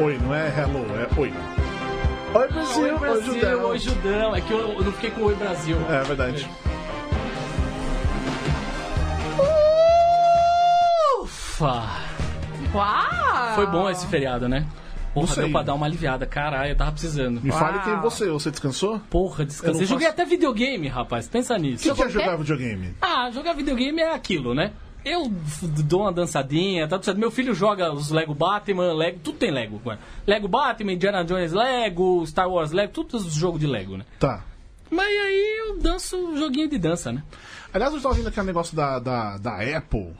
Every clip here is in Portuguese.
Oi, não é hello, é oi. Oi, Brasil, Oi, oi, Brasil, Judão. oi, Judão. É que eu, eu não fiquei com Oi, Brasil. É verdade. Ufa! Uau! Foi bom esse feriado, né? Porra, deu pra dar uma aliviada. Caralho, eu tava precisando. Me fale Uau. quem é você. Você descansou? Porra, Eu descansei. não Joguei faço- até videogame, rapaz. Pensa O nisso. que, que é jogar videogame? Ah, jogar videogame é aquilo, né? Eu dou uma dançadinha, tá tudo certo. Meu filho joga os Lego Batman, Lego, tudo tem Lego. agora. Lego Batman, Indiana Jones Lego, Star Wars Lego, tudo os jogos de Lego, né? Tá. Mas aí eu danço um joguinho de dança, né? Aliás, eu estava vendo aquele negócio da, da, da Apple.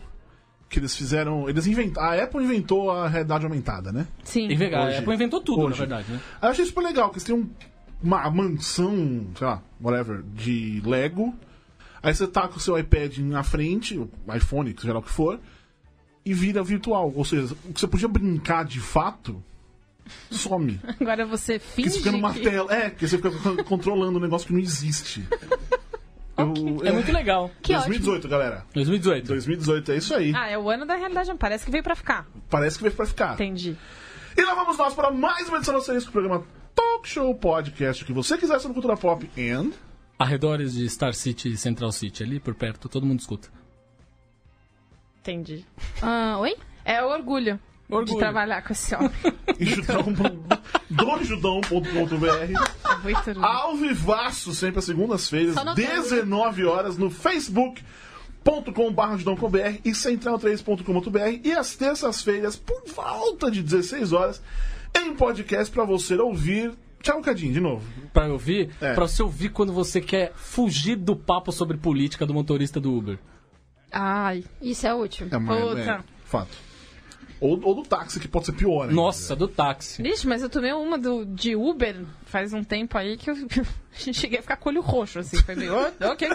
Que eles fizeram. Eles inventaram. A Apple inventou a realidade aumentada, né? Sim. E veja, a Hoje. Apple inventou tudo, Hoje. na verdade, né? Eu achei super legal, que eles têm um- uma mansão, sei lá, whatever, de Lego. Aí você tá com o seu iPad na frente, o iPhone, seja lá o que for, e vira virtual. Ou seja, o que você podia brincar de fato, some. Agora você Porque finge você fica numa que... tela. É, porque você fica con- controlando um negócio que não existe. Eu- É muito legal. Que 2018, galera. 2018. 2018 é isso aí. Ah, é o ano da realidade. Parece que veio pra ficar. Parece que veio pra ficar. Entendi. E lá vamos nós para mais uma edição do Asterisco, programa Talk Show Podcast, o que você quiser sobre cultura pop and... Arredores de Star City e Central City, ali por perto, todo mundo escuta. Entendi. Ah, oi? É o orgulho, de Orgulho. trabalhar com esse homem. e judão, dojudão.com.br. Ao vivaço, sempre às segundas-feiras, Só no 19 horas, no facebook.com.br judão.com.br e central3.com.br e às terças-feiras, por volta de 16 horas, em podcast pra você ouvir. Tchau, Cadinho, de novo. Pra eu ouvir, É. pra você ouvir quando você quer fugir do papo sobre política do motorista do Uber. Ai. Isso é útil. É, Puta. é, fato. Ou, ou do táxi, que pode ser pior, né? Nossa, do táxi. Vixe, mas eu tomei uma do, de Uber faz um tempo aí que eu cheguei a ficar com o olho roxo, assim. Foi meio, "Oh, ok.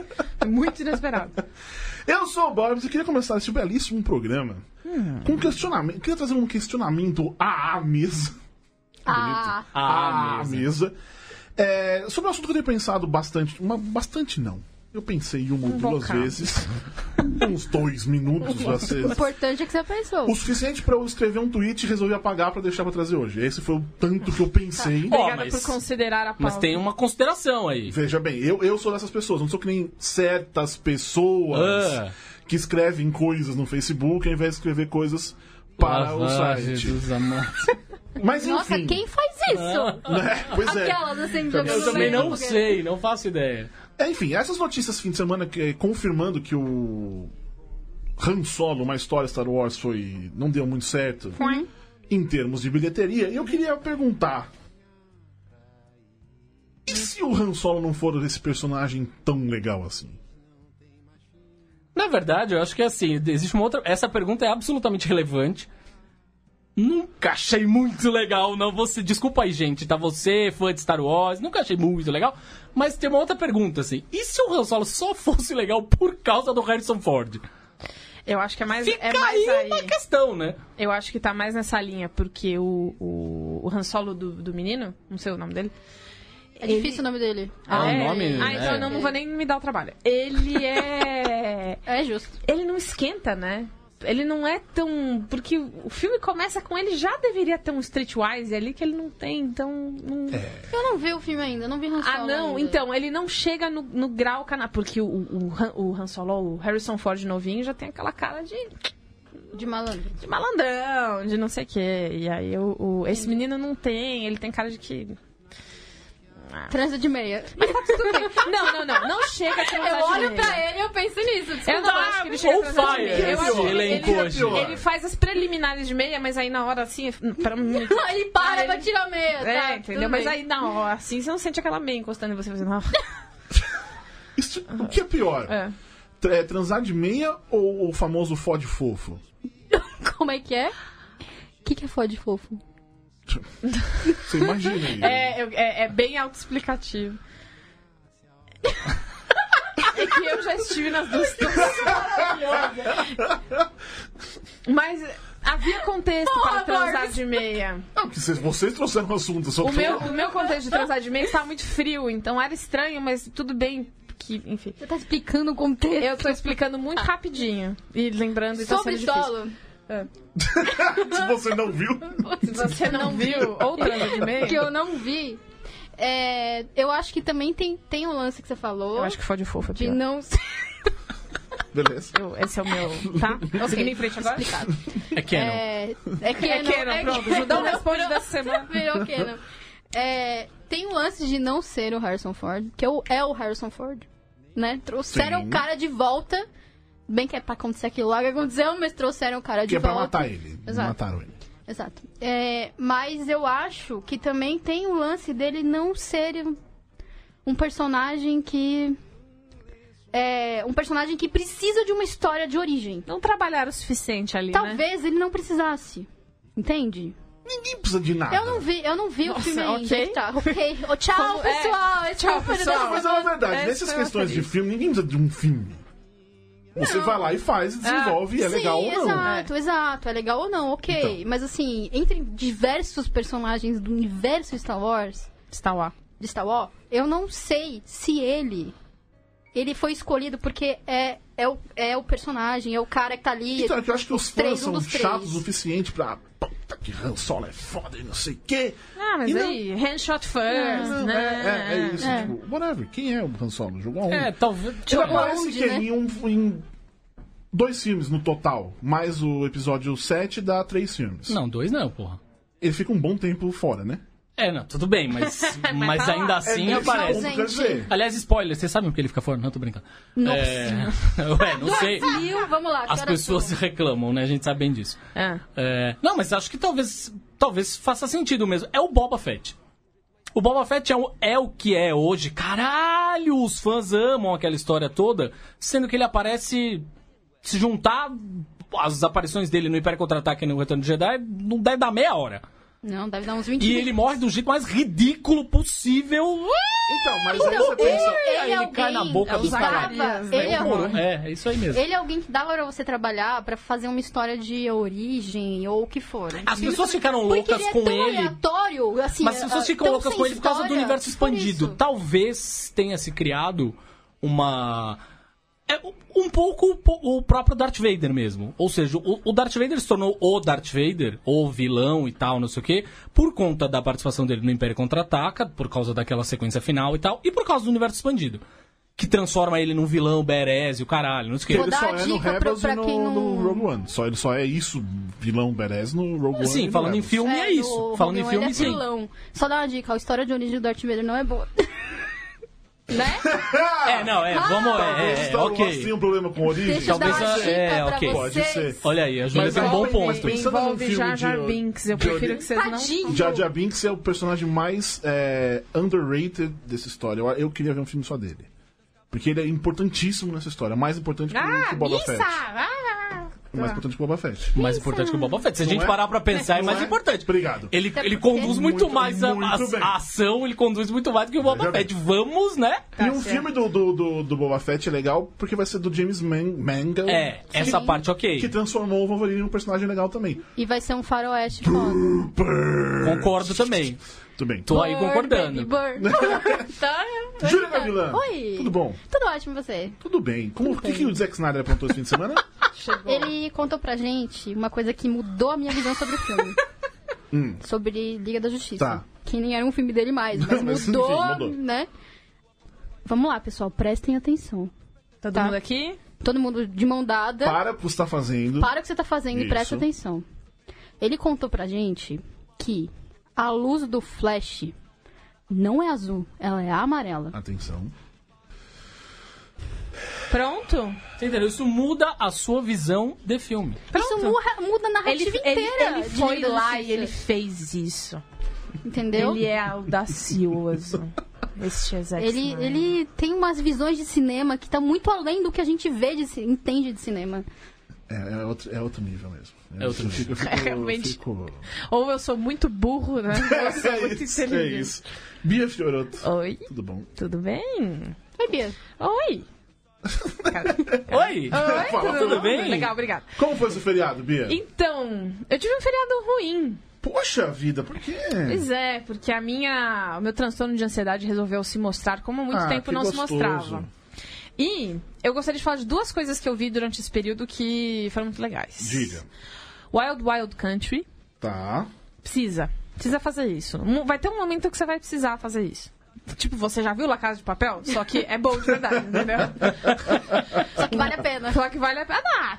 Muito inesperado. Eu sou o Borbs e queria começar esse belíssimo programa com um questionamento. Queria trazer um questionamento à mesa. Ah, Ah, à mesa. mesa. É, sobre um assunto que eu tenho pensado bastante. Uma, bastante não. Eu pensei uma ou Um duas bocado. vezes. uns dois minutos pra ser. o importante é que você pensou. O suficiente pra eu escrever um tweet e resolver apagar pra deixar pra trazer hoje. Esse foi o tanto que eu pensei. Ó, Obrigada mas- por considerar a pauta. Mas tem uma consideração aí. Veja bem, eu, eu sou dessas pessoas, não sou que nem certas pessoas Ah. que escrevem coisas no Facebook ao invés de escrever coisas para o Lavagem site. dos amantes. Mas enfim. Nossa, quem faz isso? né? Pois é. Aquelas assim, jogando Eu também não do sei, não faço ideia. É, Enfim, essas notícias fim de semana que, confirmando que o Han Solo, uma história Star Wars, foi não deu muito certo em termos de bilheteria. E eu queria perguntar: e se o Han Solo não for esse personagem tão legal assim? Na verdade, eu acho que assim, existe uma outra. Essa pergunta é absolutamente relevante. Nunca achei muito legal, não. Você, desculpa aí, gente, tá? Você, fã de Star Wars, nunca achei muito legal. Mas tem uma outra pergunta, assim. E se o Han Solo só fosse legal por causa do Harrison Ford? Eu acho que é mais, Fica é mais aí aí. uma questão, né? Eu acho que tá mais nessa linha, porque o, o, o Han Solo do, do menino, não sei o nome dele. É difícil o nome dele. Ah, o nome, Ah, então é. eu não, não vou nem me dar o trabalho. Ele é. É justo. ele não esquenta, né? Ele não é tão. Porque o filme começa com ele já deveria ter um Streetwise ali que ele não tem, então. não- Eu não vi o filme ainda, não vi Han Solo Ah, não, ainda. então, ele não chega no, no grau cana Porque o, o, Han, o Han Solo, o Harrison Ford novinho, já tem aquela cara de, De malandro. de malandrão, de não sei o quê. E aí o, o- esse menino não tem, ele tem cara de que. Transa de meia. Mas tá tudo bem. Não, não, não. Não chega a transar Eu de olho meia. pra ele e eu penso nisso. Eu não acho que ele chega a transar de meia. Eu acho que ele, elenco ele, ele faz as preliminares de meia, mas aí na hora assim, pra mim. Ele para Ah, pra ele- tirar a meia, tá? É, entendeu? Mas aí na hora, assim, você não sente aquela meia encostando em você fazendo. "Ah". Isso- o que é pior? É. É transar de meia ou o famoso fode fofo? Como é que é? O que, que é fode fofo? Você imagina aí. É, eu- é, é bem autoexplicativo. É que eu já estive nas duas situações. Mas havia contexto Porra, para transar de meia. Não, que vocês, vocês trouxeram o assunto. Só O tô- meu, o meu contexto de transar de meia estava muito frio, então era estranho, mas tudo bem. Que, enfim. Você tá explicando o contexto. Eu tô explicando muito rapidinho. E lembrando e tá Sobre sendo difícil. Solo. Se você não viu. Se você não viu, ou transa de meio. que eu não vi. É, eu acho que também tem, tem um lance que você falou Eu acho que fode fofo é de não Beleza. Eu- esse é o meu. Tá? Vou seguir em frente agora? explicado. É Canon. É, é É Canon. Canon, é pronto. Judão responde dessa semana. Virou Canon. É, tem um lance de não ser o Harrison Ford, que é o, é o Harrison Ford, né? Trouxeram Sim. o cara de volta. Bem que é pra acontecer aquilo lá que aconteceu, mas trouxeram o cara de Que é pra volta. matar ele. Exato. Mataram ele. Exato. É, mas eu acho que também tem o lance dele não ser um personagem que. É, um personagem que precisa de uma história de origem. Não trabalharam o suficiente ali, né? Talvez ele não precisasse. Entende? Ninguém precisa de nada. Eu não vi, eu não vi Nossa, o filme ainda. ok. Tá, ok. Ô, tchau, Como- é. pessoal. Esse Tchau, pessoal. Não, mas é uma verdade. É, Nessas é questões de filme, ninguém precisa de um filme. Você vai lá e faz, e desenvolve, e é Sim, legal ou não. exato, exato. É legal ou não, ok. Então. Mas assim, entre diversos personagens do universo Star Wars, Star Wars. de Star Wars, eu não sei se ele. Ele foi escolhido porque é, é, o, é o personagem, é o cara que tá ali. Então, é que eu acho que os três, fãs um são três. chatos o suficiente pra. Que Han Solo é foda e não sei o quê. Ah, mas E não- aí, handshot first, Não, né? é, é isso, É. tipo, whatever. Quem é o Han Solo? Jogou um. É, talvez. Ele Tipo, aparece onde, que né? em, um, em dois filmes no total, mais o episódio 7 dá três filmes. Não, dois não, porra. Ele fica um bom tempo fora, né? É, não, tudo bem, mas, mas tá ainda lá. assim nesse aparece. Gente. Aliás, spoiler, vocês sabem por que ele fica fora? Não, tô brincando. Nossa. É... Ué, não sei. Mil, vamos lá. As pessoas são? reclamam, né? A gente sabe bem disso. É. É, Não, mas acho que talvez, talvez faça sentido mesmo. É o Boba Fett. O Boba Fett é o, é o que é hoje. Caralho, os fãs amam aquela história toda, sendo que ele aparece se juntar as aparições dele no Império Contra-Ataque e no Retorno de Jedi, não deve dar meia hora. Não, deve dar uns 20 E minutos. ele morre do jeito mais ridículo possível. Então, mas Então, aí você pensa. ele, Aí ele cai na boca é dos os caras. Ele né? é Horror. É, é isso aí mesmo. Ele é alguém que dá pra você trabalhar pra fazer uma história de origem ou o que for. As pessoas ficaram loucas ele é com ele. aleatório, assim, Mas as pessoas ah, ficam loucas com ele por causa do universo expandido. Talvez tenha se criado uma. É um pouco o próprio Darth Vader mesmo. Ou seja, o, Darth Vader se tornou o Darth Vader, o vilão e tal, não sei o quê, por conta da participação dele no Império Contra-Ataca, por causa daquela sequência final e tal, e por causa do universo expandido. Que transforma ele num vilão badass e o caralho, não sei o quê. Ele só é no dica pra- Rebels pra e no, quem não- no Rogue One. Só, ele só é isso, vilão badass no Rogue One. Sim, falando em Rebels. filme é, isso. no Falando em Rogue One filme, ele é sim. vilão. Só dá uma dica, a história de origem do Darth Vader não é boa. né? É, não, é, vamos, Talvez é, é, Wars ok. tenha um problema com origem. Deixa eu Talvez dar uma é, pra ok. Pode ser. Olha aí, a Júlia Mas tem um bom ponto. Envolve Jar Jar Binks. Eu prefiro que vocês não... Jar Jar Binks é o personagem mais é, underrated dessa história. Eu, eu queria ver um filme só dele. Porque ele é importantíssimo nessa história. Mais importante que, Ah, que o Boba Missa! Fett. Ah, Mais importante que o Boba Fett. Mais importante que o Boba Fett. Se a gente é? parar pra pensar, é Não mais é? importante. Obrigado. Ele, ele conduz muito, Muito- mais a, muito a- a ação, ele conduz muito mais do que o Boba Fett. Vamos, né? e um certo. filme do, do, do, do Boba Fett é legal porque vai ser do James Man Mangold. É, essa Sim. parte ok. Que transformou o Wolverine num personagem legal também. E vai ser um faroeste foda. Concordo também. Tudo bem. Tô aí concordando. baby, burn. tá? tô Júlia. Gavilã. Oi. Tudo bom? Tudo ótimo, e você? Tudo bem. Como, o que, que o Zack Snyder aprontou esse fim de semana? Ele contou pra gente uma coisa que mudou a minha visão sobre o filme. Hum. Sobre Liga da Justiça. Tá. Que nem era um filme dele mais, mas mas mudou, enfim, mudou. né? Vamos lá, pessoal, prestem atenção. Todo Tá. mundo aqui? Todo mundo de mão dada. Para o que você está fazendo. Para o que você tá fazendo e Isso. presta atenção. Ele contou pra gente que a luz do flash não é azul, ela é amarela. Atenção. Pronto? Você entendeu? Isso muda a sua visão de filme. Isso muda, muda a Ele, narrativa ele, inteira. ele de foi lá e ele fez isso. Entendeu? Ele é audacioso. Este Zack Ele, ele tem umas visões de cinema que tá muito além do que a gente vê, de, entende de cinema. É, é outro, é outro nível mesmo. É outro Eu fico- eu fico- É, realmente. fico- Ou eu sou muito burro, né? Ou eu sou muito é isso, é inteligente. isso. Bia Fioroto. Oi, Tudo bom? tudo bem? Oi, Bia. Oi. Oi! Oi, Fala, tudo bem? Legal, obrigado. Como foi seu feriado, Bia? Então, eu tive um feriado ruim. Poxa vida, por quê? Pois é, porque a minha, o meu transtorno de ansiedade resolveu se mostrar como há muito Ah, tempo não gostoso. se mostrava. E eu gostaria de falar de duas coisas que eu vi durante esse período que foram muito legais. Diga. Wild Wild Country. Tá. Precisa. Precisa fazer isso. Vai ter um momento que você vai precisar fazer isso. Tipo, você já viu La Casa de Papel? Só que é bom de verdade, entendeu? Só que vale a pena. Só que vale a pena. Ah,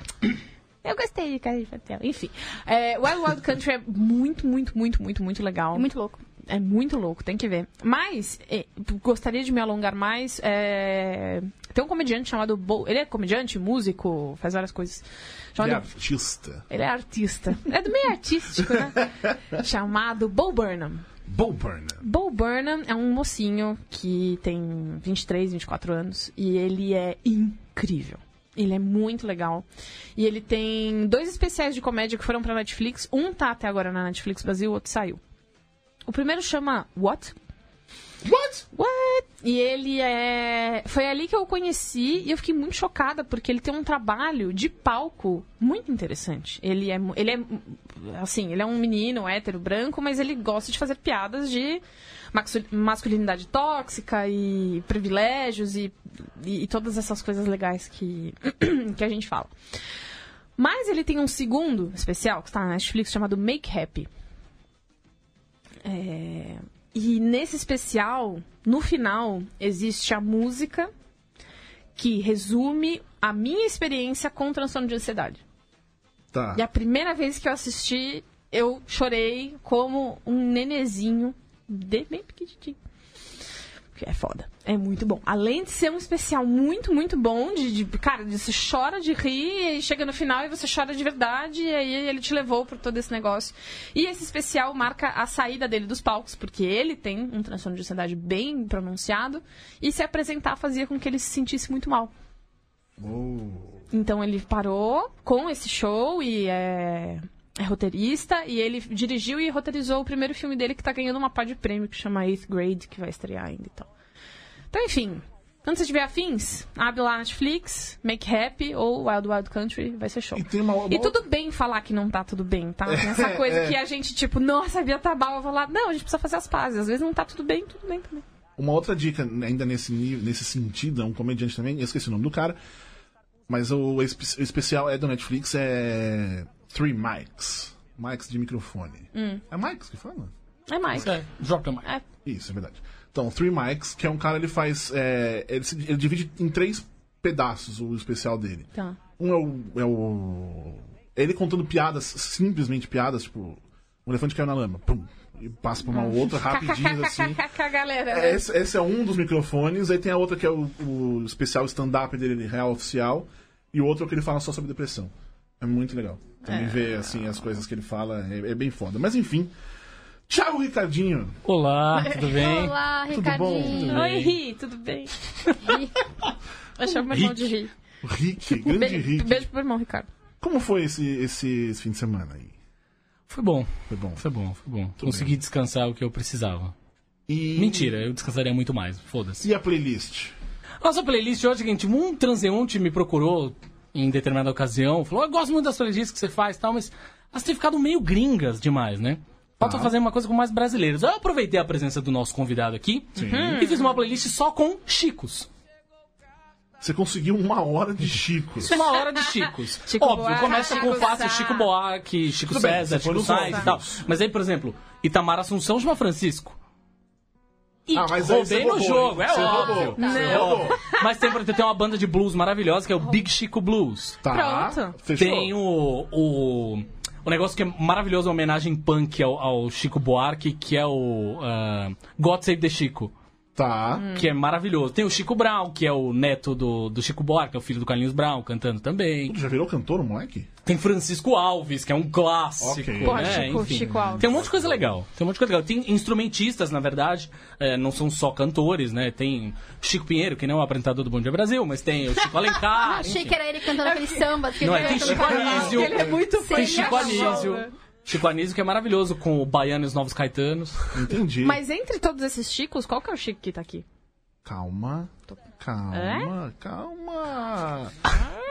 eu gostei de Casa de Papel. Enfim. É, Wild Wild Country é muito, muito, muito, muito, muito legal. É muito louco. É muito louco, tem que ver. Mas, é, gostaria de me alongar mais. é, Tem um comediante chamado Bo... Ele é comediante, músico, faz várias coisas. Ele Chamado... é artista. Ele é artista. É do meio artístico, né? chamado Bo Burnham. Bo Burnham. Bo Burnham é um mocinho que tem 23, 24 anos e ele é incrível. Ele é muito legal. E ele tem dois especiais de comédia que foram pra Netflix. Um tá até agora na Netflix Brasil, o outro saiu. O primeiro chama What? What? What? E ele é. Foi ali que eu o conheci e eu fiquei muito chocada porque ele tem um trabalho de palco muito interessante. Ele é. Ele é. Assim, ele é um menino hétero branco, mas ele gosta de fazer piadas de masculinidade tóxica e privilégios e, e, e todas essas coisas legais que, que a gente fala. Mas ele tem um segundo especial que está na Netflix chamado Make Happy. É, E nesse especial, no final, existe a música que resume a minha experiência com transtorno de ansiedade. Tá. E a primeira vez que eu assisti, eu chorei como um nenezinho de bem pequenininho. Que é foda. É muito bom. Além de ser um especial muito, muito bom, de, de- cara, de você chora de rir e chega no final e você chora de verdade, e aí ele te levou por todo esse negócio. E esse especial marca a saída dele dos palcos, porque ele tem um transtorno de ansiedade bem pronunciado, e se apresentar fazia com que ele se sentisse muito mal. Oh. Então ele parou com esse show e é, é roteirista. E ele dirigiu e roteirizou o primeiro filme dele que tá ganhando uma pá de prêmio que chama Eighth Grade, que vai estrear ainda e tal. Então, enfim. Quando você tiver afins, abre lá Netflix, Make Happy ou Wild Wild Country, vai ser show. E uma, uma E tudo bem falar que não tá tudo bem, tá? Tem essa coisa é. que a gente, tipo, nossa, a Bia tá mal, eu vou lá. Não, a gente precisa fazer as pazes. Às vezes não tá tudo bem, tudo bem também. Uma outra dica, ainda nesse, nível, nesse sentido, é um comediante também, eu esqueci o nome do cara, mas o, o especial é do Netflix, é Three Mics. Mics de microfone. É Mics que fala? É mais. É, Drop the mic. É, Isso, é verdade. Então, Three Mics, que é um cara, ele faz. é, ele, se- ele divide em três pedaços o especial dele. tá. Um é o. É o ele contando piadas, simplesmente piadas, tipo. O elefante caiu na lama. Pum, e passa pra uma outra rapidinho assim. Galera. É, Esse, esse é um dos microfones, aí tem a outra que é o, o especial stand-up dele, real oficial, e o outro é o que ele fala só sobre depressão. É muito legal. Também ver assim, as coisas que ele fala é, é bem foda. Mas enfim. Tchau, Ricardinho! Olá, tudo bem? Olá, Tudo bom? Ricardinho. Oi, Ri, tudo bem? Vai chamar meu irmão de Ri. Rick, grande Be Rick. Beijo pro irmão, Ricardo. Como foi esse, esse, esse fim de semana aí? Foi bom, Foi bom. foi bom, foi bom. Consegui descansar o que eu precisava. E, Mentira, eu descansaria muito mais, foda-se. E a playlist? Nossa playlist hoje, seguinte, um transeunte me procurou em determinada ocasião, falou, eu gosto muito das playlists que você faz e tal, mas elas têm ficado meio gringas demais, né? Falta Tá. fazer uma coisa com mais brasileiros. Eu aproveitei a presença do nosso convidado aqui Sim. e fiz uma playlist só com chicos. Você conseguiu uma hora de Chico. Uma hora de chicos. Chico Óbvio, Buarque, começa com Chico fácil. Chico Buarque, Chico Tudo bem, César, foi Chico Sainz e tal. óbvios. Mas aí, por exemplo, Itamar Assunção chama Francisco. E Ah, mas você roubei no roubou, jogo, hein? é Você óbvio. roubou. Você É roubou. Mas tem, por exemplo, tem uma banda de blues maravilhosa que é o Big Chico Blues. Tá. Pronto. Fechou? Tem o, o, o negócio que é maravilhoso, a homenagem punk ao, ao Chico Buarque, que é o ah, God Save the Chico. Tá. Que é maravilhoso. Tem o Chico Brown, que é o neto do, do Chico Buarque, é o filho do Carlinhos Brown, cantando também. Já virou cantor, o moleque? Tem Francisco Alves, que é um clássico. Ok. Porra, né? Chico- Enfim. Chico Alves. Tem um monte de coisa legal. Tem um monte de coisa legal. Tem instrumentistas, na verdade, é, não são só cantores, né? Tem Chico Pinheiro, que não é o apresentador do Bom Dia Brasil, mas tem o Chico Alencar. Achei enfim. que era ele cantando aquele samba. que Não, ele é, tem canta no Chico. Anísio. Ele é muito fã Tem Chico Anísio. Chico Anísio, que é maravilhoso, com o Baiano e os Novos Caetanos. Entendi. Mas entre todos esses chicos, qual que é o chico que tá aqui? Calma. Calma, É? calma.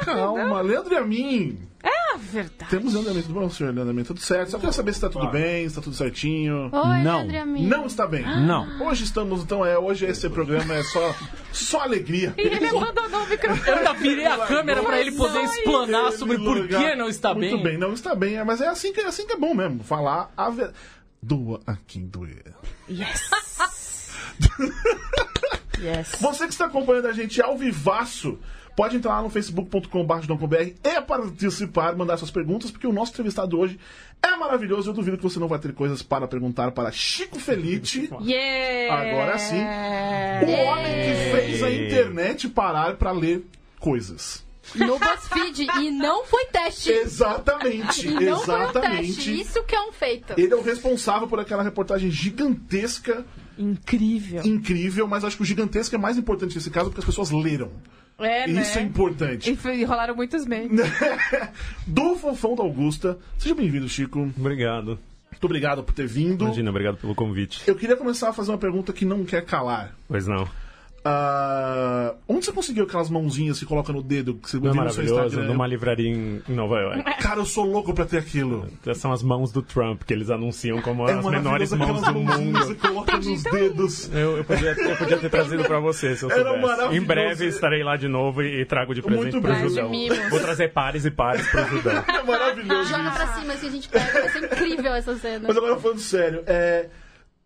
Calma. Leandro e a mim. Ah, Ah, verdade. Temos andamento do bom, senhor, andamento tudo certo. Só queria saber se tá tudo bem, se tá tudo certinho. Oi, Não. André Amigo. Não está bem. Não. Hoje estamos, então, é, hoje esse programa é só, só alegria. E ele abandonou o microfone. Eu ainda virei a câmera pra ele poder explanar sobre por que não está Muito bem. bem, não está bem, é, mas é assim que, é assim que é bom mesmo. Falar a verdade. Doa a quem doer. Yes. yes. Você que está acompanhando a gente ao vivaço, pode entrar lá no facebook.com.br e participar, mandar suas perguntas, porque o nosso entrevistado hoje é maravilhoso. Eu duvido que você não vai ter coisas para perguntar para Chico Felite, Yeah. Agora sim. o homem que fez a internet parar para ler coisas. No BuzzFeed. E não foi teste. Exatamente, E não foi um teste. exatamente. Isso que é um feito. Ele é o responsável por aquela reportagem gigantesca, Incrível. incrível, mas acho que o gigantesco é mais importante nesse caso porque as pessoas leram. É, né? Isso é importante. E foi- rolaram muitos memes. Do Fofão da Augusta. Seja bem-vindo, Chico. Muito Obrigado. obrigado por ter vindo. Imagina, obrigado pelo convite. Eu queria começar a fazer uma pergunta que não quer calar. Pois não. Ah, onde você conseguiu aquelas mãozinhas que coloca no dedo que você Não é maravilhoso? Numa livraria em Nova York. Cara, eu sou louco pra ter aquilo. São as mãos do Trump, que eles anunciam como É as menores mãos do mãozinhas mundo. que coloca nos dedos. Eu, eu, podia, eu podia ter trazido pra você, se eu Era soubesse. maravilhoso. Em breve estarei lá de novo e, e trago de presente Muito pro. Judão. Vou trazer pares e pares pro Judão. É maravilhoso Joga pra cima assim, a gente pega. Vai ser incrível essa cena. Mas agora falando sério, é,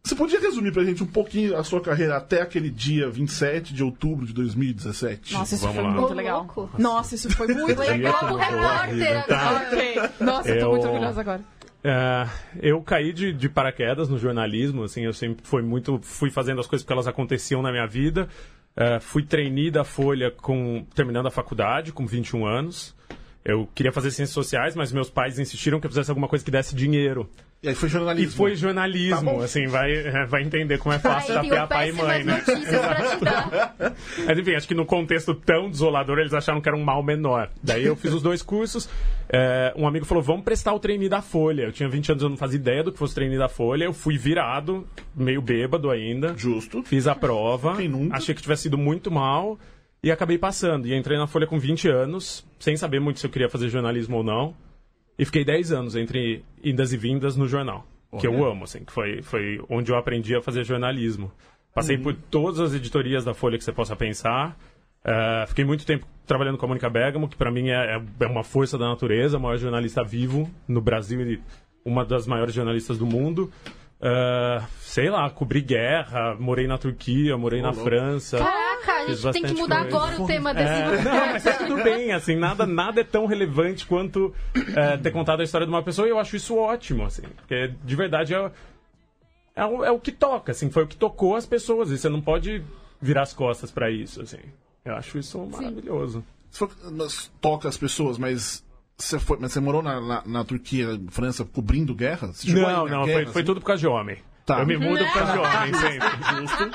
você podia resumir pra gente um pouquinho a sua carreira até aquele dia 27 de outubro de 2017? Nossa, isso Vamos foi lá. muito legal. Nossa, isso foi muito legal. igual o repórter Tá. agora. Ok. Nossa, eu tô Eu- muito orgulhosa agora. É, eu caí de, de paraquedas no jornalismo, assim, eu sempre fui muito, fui fazendo as coisas porque elas aconteciam na minha vida. É, fui trainee da Folha com terminando a faculdade, com 21 anos. Eu queria fazer ciências sociais, mas meus pais insistiram que eu fizesse alguma coisa que desse dinheiro. E aí foi E jornalismo. foi Tá jornalismo, bom. assim, vai, é, vai entender como é fácil Aí, tapear pai e mãe, né? Mas enfim, acho que no contexto tão desolador eles acharam que era um mal menor. Daí eu fiz os dois cursos. é, um amigo falou: vamos prestar o trainee da Folha. Eu tinha 20 anos, eu não fazia ideia do que fosse o trainee da Folha. Eu fui virado, meio bêbado ainda. Justo. Fiz a prova. Quem nunca? Achei que tivesse sido muito mal. E acabei passando. E entrei na Folha com 20 anos, sem saber muito se eu queria fazer jornalismo ou não. E fiquei 10 anos entre indas e vindas no jornal. Que eu Olha. amo, assim, que foi, foi onde eu aprendi a fazer jornalismo. Passei por todas as editorias da Folha que você possa pensar. Eh, fiquei muito tempo trabalhando com a Mônica Bergamo, que para mim é, é- é uma força da natureza, a maior jornalista vivo no Brasil e uma das maiores jornalistas do mundo. Eh, sei lá, cobri guerra, morei na Turquia, morei na louco. França. Caraca, a gente tem que mudar coisa. agora o tema desse É, não, mas tá tudo bem, assim, nada, nada é tão relevante quanto é, ter contado a história de uma pessoa e eu acho isso ótimo, assim, porque de verdade é, é, o, é o que toca, assim, foi o que tocou as pessoas e você não pode virar as costas pra isso, assim. Eu acho isso maravilhoso. Mas toca as pessoas, mas você, foi, mas você morou na, na, na Turquia, França, cobrindo guerra? Não, não, guerra, foi, foi assim? tudo por causa de homem. Tá. Eu me mudo por causa de homem, sempre. Justo,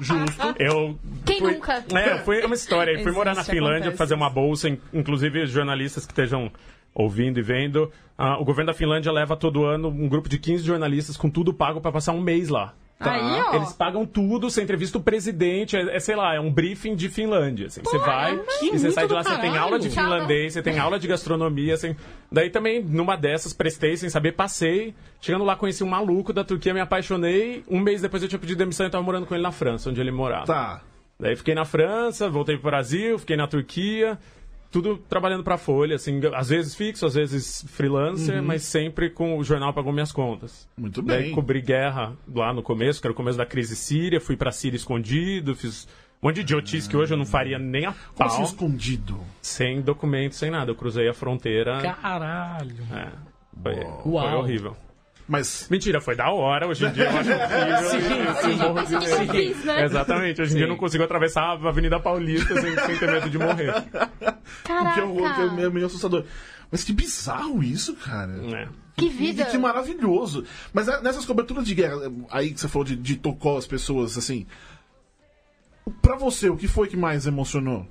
justo. Eu Quem fui- nunca? É, foi uma história. Eu fui Existe, morar na Finlândia acontece. fazer uma bolsa, in- inclusive jornalistas que estejam ouvindo e vendo. ah, o governo da Finlândia leva todo ano um grupo de 15 jornalistas com tudo pago para passar um mês lá. Aí, ó. Eles pagam tudo, você entrevista o presidente, é, é, sei lá, é um briefing de Finlândia. Assim, você vai que e você sai de lá, você tem aula de finlandês, você tem aula de gastronomia, assim. Daí também, numa dessas, prestei sem saber, passei. Chegando lá, conheci um maluco da Turquia, me apaixonei. Um mês depois eu tinha pedido demissão e tava morando com ele na França, onde ele morava. Tá. Daí fiquei na França, voltei pro Brasil, fiquei na Turquia, tudo trabalhando pra Folha, assim, às vezes fixo, às vezes freelancer, mas sempre com o jornal pagou minhas contas. Muito Daí bem. cobri guerra lá no começo, que era o começo da crise síria, fui pra Síria escondido, fiz um monte de idiotice que hoje eu não faria nem a Como pau, assim escondido? sem documento, sem nada. Eu cruzei a fronteira. Caralho. É, foi, foi horrível. Mas Mentira, foi da hora. Hoje em dia eu acho horrível. Sim, Eu morro de que eu medo. fiz, né? Exatamente. Hoje em dia eu não consigo atravessar a Avenida Paulista sem, sem ter medo de morrer. que é, um- que é Caraca. meio, meio assustador. Mas que bizarro isso, cara. É. Que vida. que maravilhoso. Mas é, nessas coberturas de guerra, aí que você falou de, de tocou as pessoas, assim. Pra você, o que foi que mais emocionou?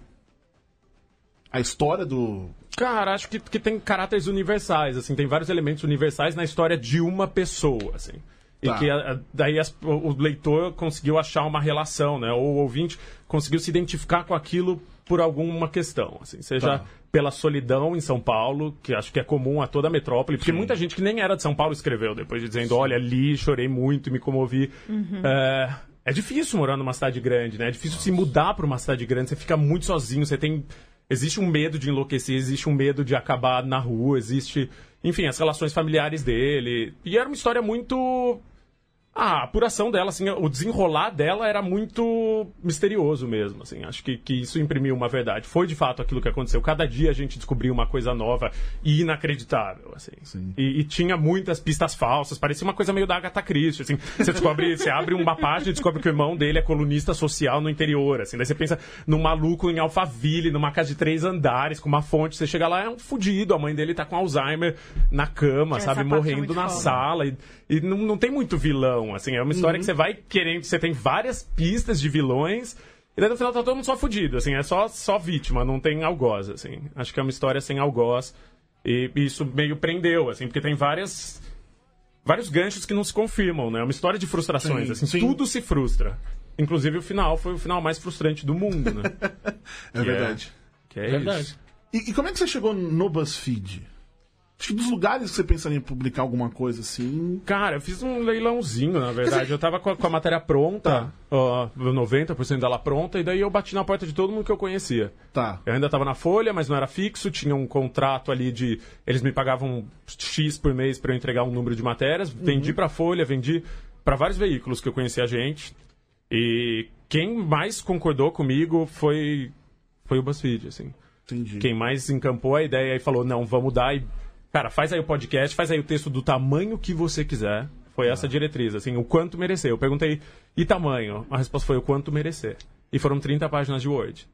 A história do. Cara, acho que, que tem caráteres universais, assim, tem vários elementos universais na história de uma pessoa, assim. E Tá. que a- a- daí as- o, leitor conseguiu achar uma relação, né? Ou o ouvinte conseguiu se identificar com aquilo por alguma questão, assim, seja Tá. pela solidão em São Paulo, que acho que é comum a toda a metrópole, porque muita gente que nem era de São Paulo escreveu depois de dizendo, olha, li, chorei muito, me comovi. É, é difícil morar numa cidade grande, né? É difícil se mudar para uma cidade grande, você fica muito sozinho, você tem existe um medo de enlouquecer, existe um medo de acabar na rua, existe, enfim, as relações familiares dele. E era uma história muito a apuração dela, assim, o desenrolar dela era muito misterioso mesmo, assim. Acho que, que isso imprimiu uma verdade. Foi de fato aquilo que aconteceu. Cada dia a gente descobriu uma coisa nova e inacreditável, assim. Sim. E, e tinha muitas pistas falsas. Parecia uma coisa meio da Agatha Christie, assim. Você descobre, você abre uma página e descobre que o irmão dele é colunista social no interior, assim. Daí você pensa num maluco em Alphaville, numa casa de três andares, com uma fonte. Você chega lá, é um fudido. A mãe dele tá com Alzheimer na cama, Essa sabe? é Morrendo na foda. sala. E, e não, não tem muito vilão, assim. É uma história que você vai querendo... Você tem várias pistas de vilões... E daí no final tá todo mundo só fudido, assim. É só, só vítima, não tem algoz, assim. Acho que é uma história sem algoz. E isso meio prendeu, assim. Porque tem várias... Vários ganchos que não se confirmam, né? É uma história de frustrações, Sim, assim. sim. Tudo se frustra. Inclusive o final foi o final mais frustrante do mundo, né? É verdade. Que é Verdade. isso. E, e como é que você chegou no BuzzFeed? Acho que dos lugares que você pensaria em publicar alguma coisa assim. Cara, eu fiz um leilãozinho, na verdade. Eu tava com a, com a matéria pronta, ó, 90% dela pronta, e daí eu bati na porta de todo mundo que eu conhecia. Tá. Eu ainda tava na Folha, mas não era fixo, tinha um contrato ali de. Eles me pagavam X por mês para eu entregar um número de matérias. Vendi pra Folha, vendi para vários veículos que eu conhecia a gente. E quem mais concordou comigo foi, foi o BuzzFeed, assim. Entendi. Quem mais encampou a ideia e falou, não, vamos dar e. Cara, faz aí o podcast, faz aí o texto do tamanho que você quiser. Foi essa a diretriz, assim, o quanto merecer. Eu perguntei, e tamanho? A resposta foi o quanto merecer. E foram 30 páginas de Word.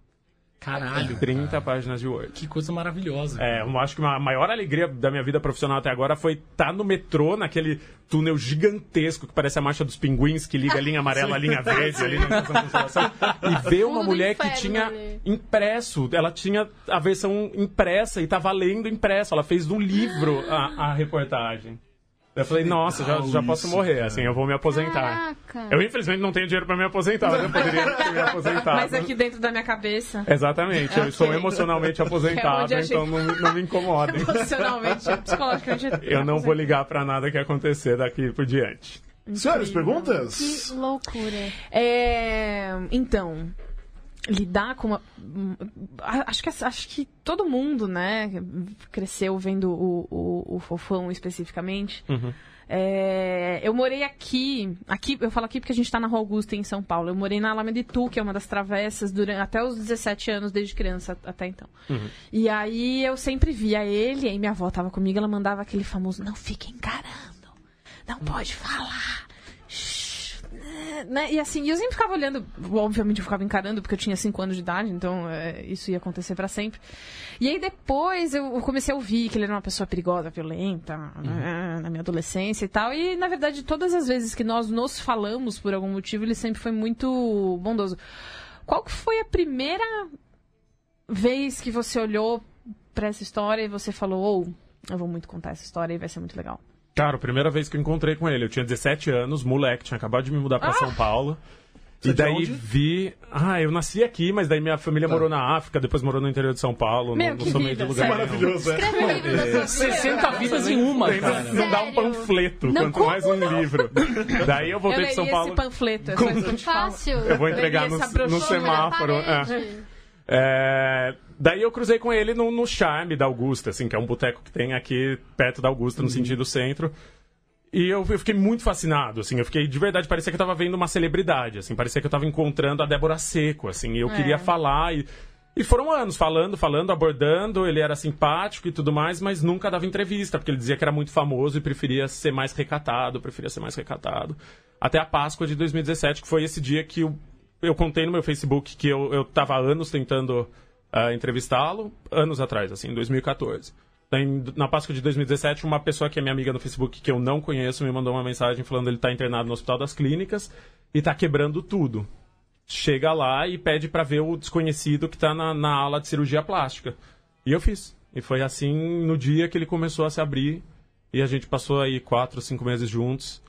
Caralho. 30 páginas de Word. Que coisa maravilhosa. É, eu acho que a maior alegria da minha vida profissional até agora foi estar no metrô, naquele túnel gigantesco que parece a marcha dos pinguins, que liga a linha amarela à linha verde ali na consolação, e ver uma do mulher que inferno tinha ali. impresso, ela tinha a versão impressa e estava lendo impresso, ela fez um livro a, a reportagem. Eu falei, nossa, já, já posso isso, morrer, cara. assim, eu vou me aposentar. Caraca. Eu, infelizmente, não tenho dinheiro para me aposentar, mas eu poderia ter me aposentado. Mas aqui dentro da minha cabeça, Exatamente, eu estou emocionalmente É aposentado, gente- então não, me- não me incomodem. emocionalmente, psicologicamente. Eu não vou ligar pra nada que acontecer daqui por diante. Senhores, perguntas? Que loucura. É, então, lidar com uma. a- Acho que, acho que todo mundo, né, cresceu vendo o, o, o Fofão especificamente. É, eu morei aqui, aqui, eu falo aqui porque a gente tá na Rua Augusta, em São Paulo. Eu morei na Alameda Itu, que é uma das travessas, durante, até os 17 anos, desde criança até então. E aí eu sempre via ele, e aí minha avó tava comigo, ela mandava aquele famoso, não fique encarando, não pode falar. Shhh", né? E assim, eu sempre ficava olhando, obviamente eu ficava encarando, porque eu tinha 5 anos de idade, então é, isso ia acontecer pra sempre. E aí depois eu comecei a ouvir que ele era uma pessoa perigosa, violenta, né, na minha adolescência e tal. E na verdade, todas as vezes que nós nos falamos por algum motivo, ele sempre foi muito bondoso. Qual que foi a primeira vez que você olhou pra essa história e você falou, ou eu vou muito contar essa história e vai ser muito legal? Cara, a primeira vez que eu encontrei com ele, eu tinha 17 anos, moleque, tinha acabado de me mudar pra São Paulo. Você E é daí vi. Ah, eu nasci aqui, mas daí minha família Tá. morou na África, depois morou no interior de São Paulo. Meu, não, não sou meio de lugar sério. Maravilhoso, é. Escreve livro da sua vida. 60 vidas em uma, Não, cara. não dá um Sério? panfleto, Não, quanto mais um livro. Daí eu voltei eu de São Paulo. esse panfleto, é. Fácil. Eu vou entregar no, no semáforo. é. É, daí eu cruzei com ele no, no Charme da Augusta, assim, que é um boteco que tem aqui perto da Augusta, no sentido centro. E eu, eu fiquei muito fascinado, assim, eu fiquei, de verdade, parecia que eu tava vendo uma celebridade, assim, parecia que eu tava encontrando a Débora Seco, assim, e eu É. queria falar e... E foram anos falando, falando, abordando, ele era simpático e tudo mais, mas nunca dava entrevista, porque ele dizia que era muito famoso e preferia ser mais recatado, preferia ser mais recatado. Até a Páscoa de 2017, que foi esse dia que eu, eu contei no meu Facebook que eu, eu tava há anos tentando ah, entrevistá-lo, anos atrás, assim, em 2014. Daí, na Páscoa de 2017, uma pessoa que é minha amiga no Facebook, que eu não conheço, me mandou uma mensagem falando que ele tá internado no Hospital das Clínicas e tá quebrando tudo chega lá e pede pra ver o desconhecido que tá na, na ala de cirurgia plástica. E eu fiz. E foi assim no dia que ele começou a se abrir. E a gente passou aí quatro, cinco meses juntos,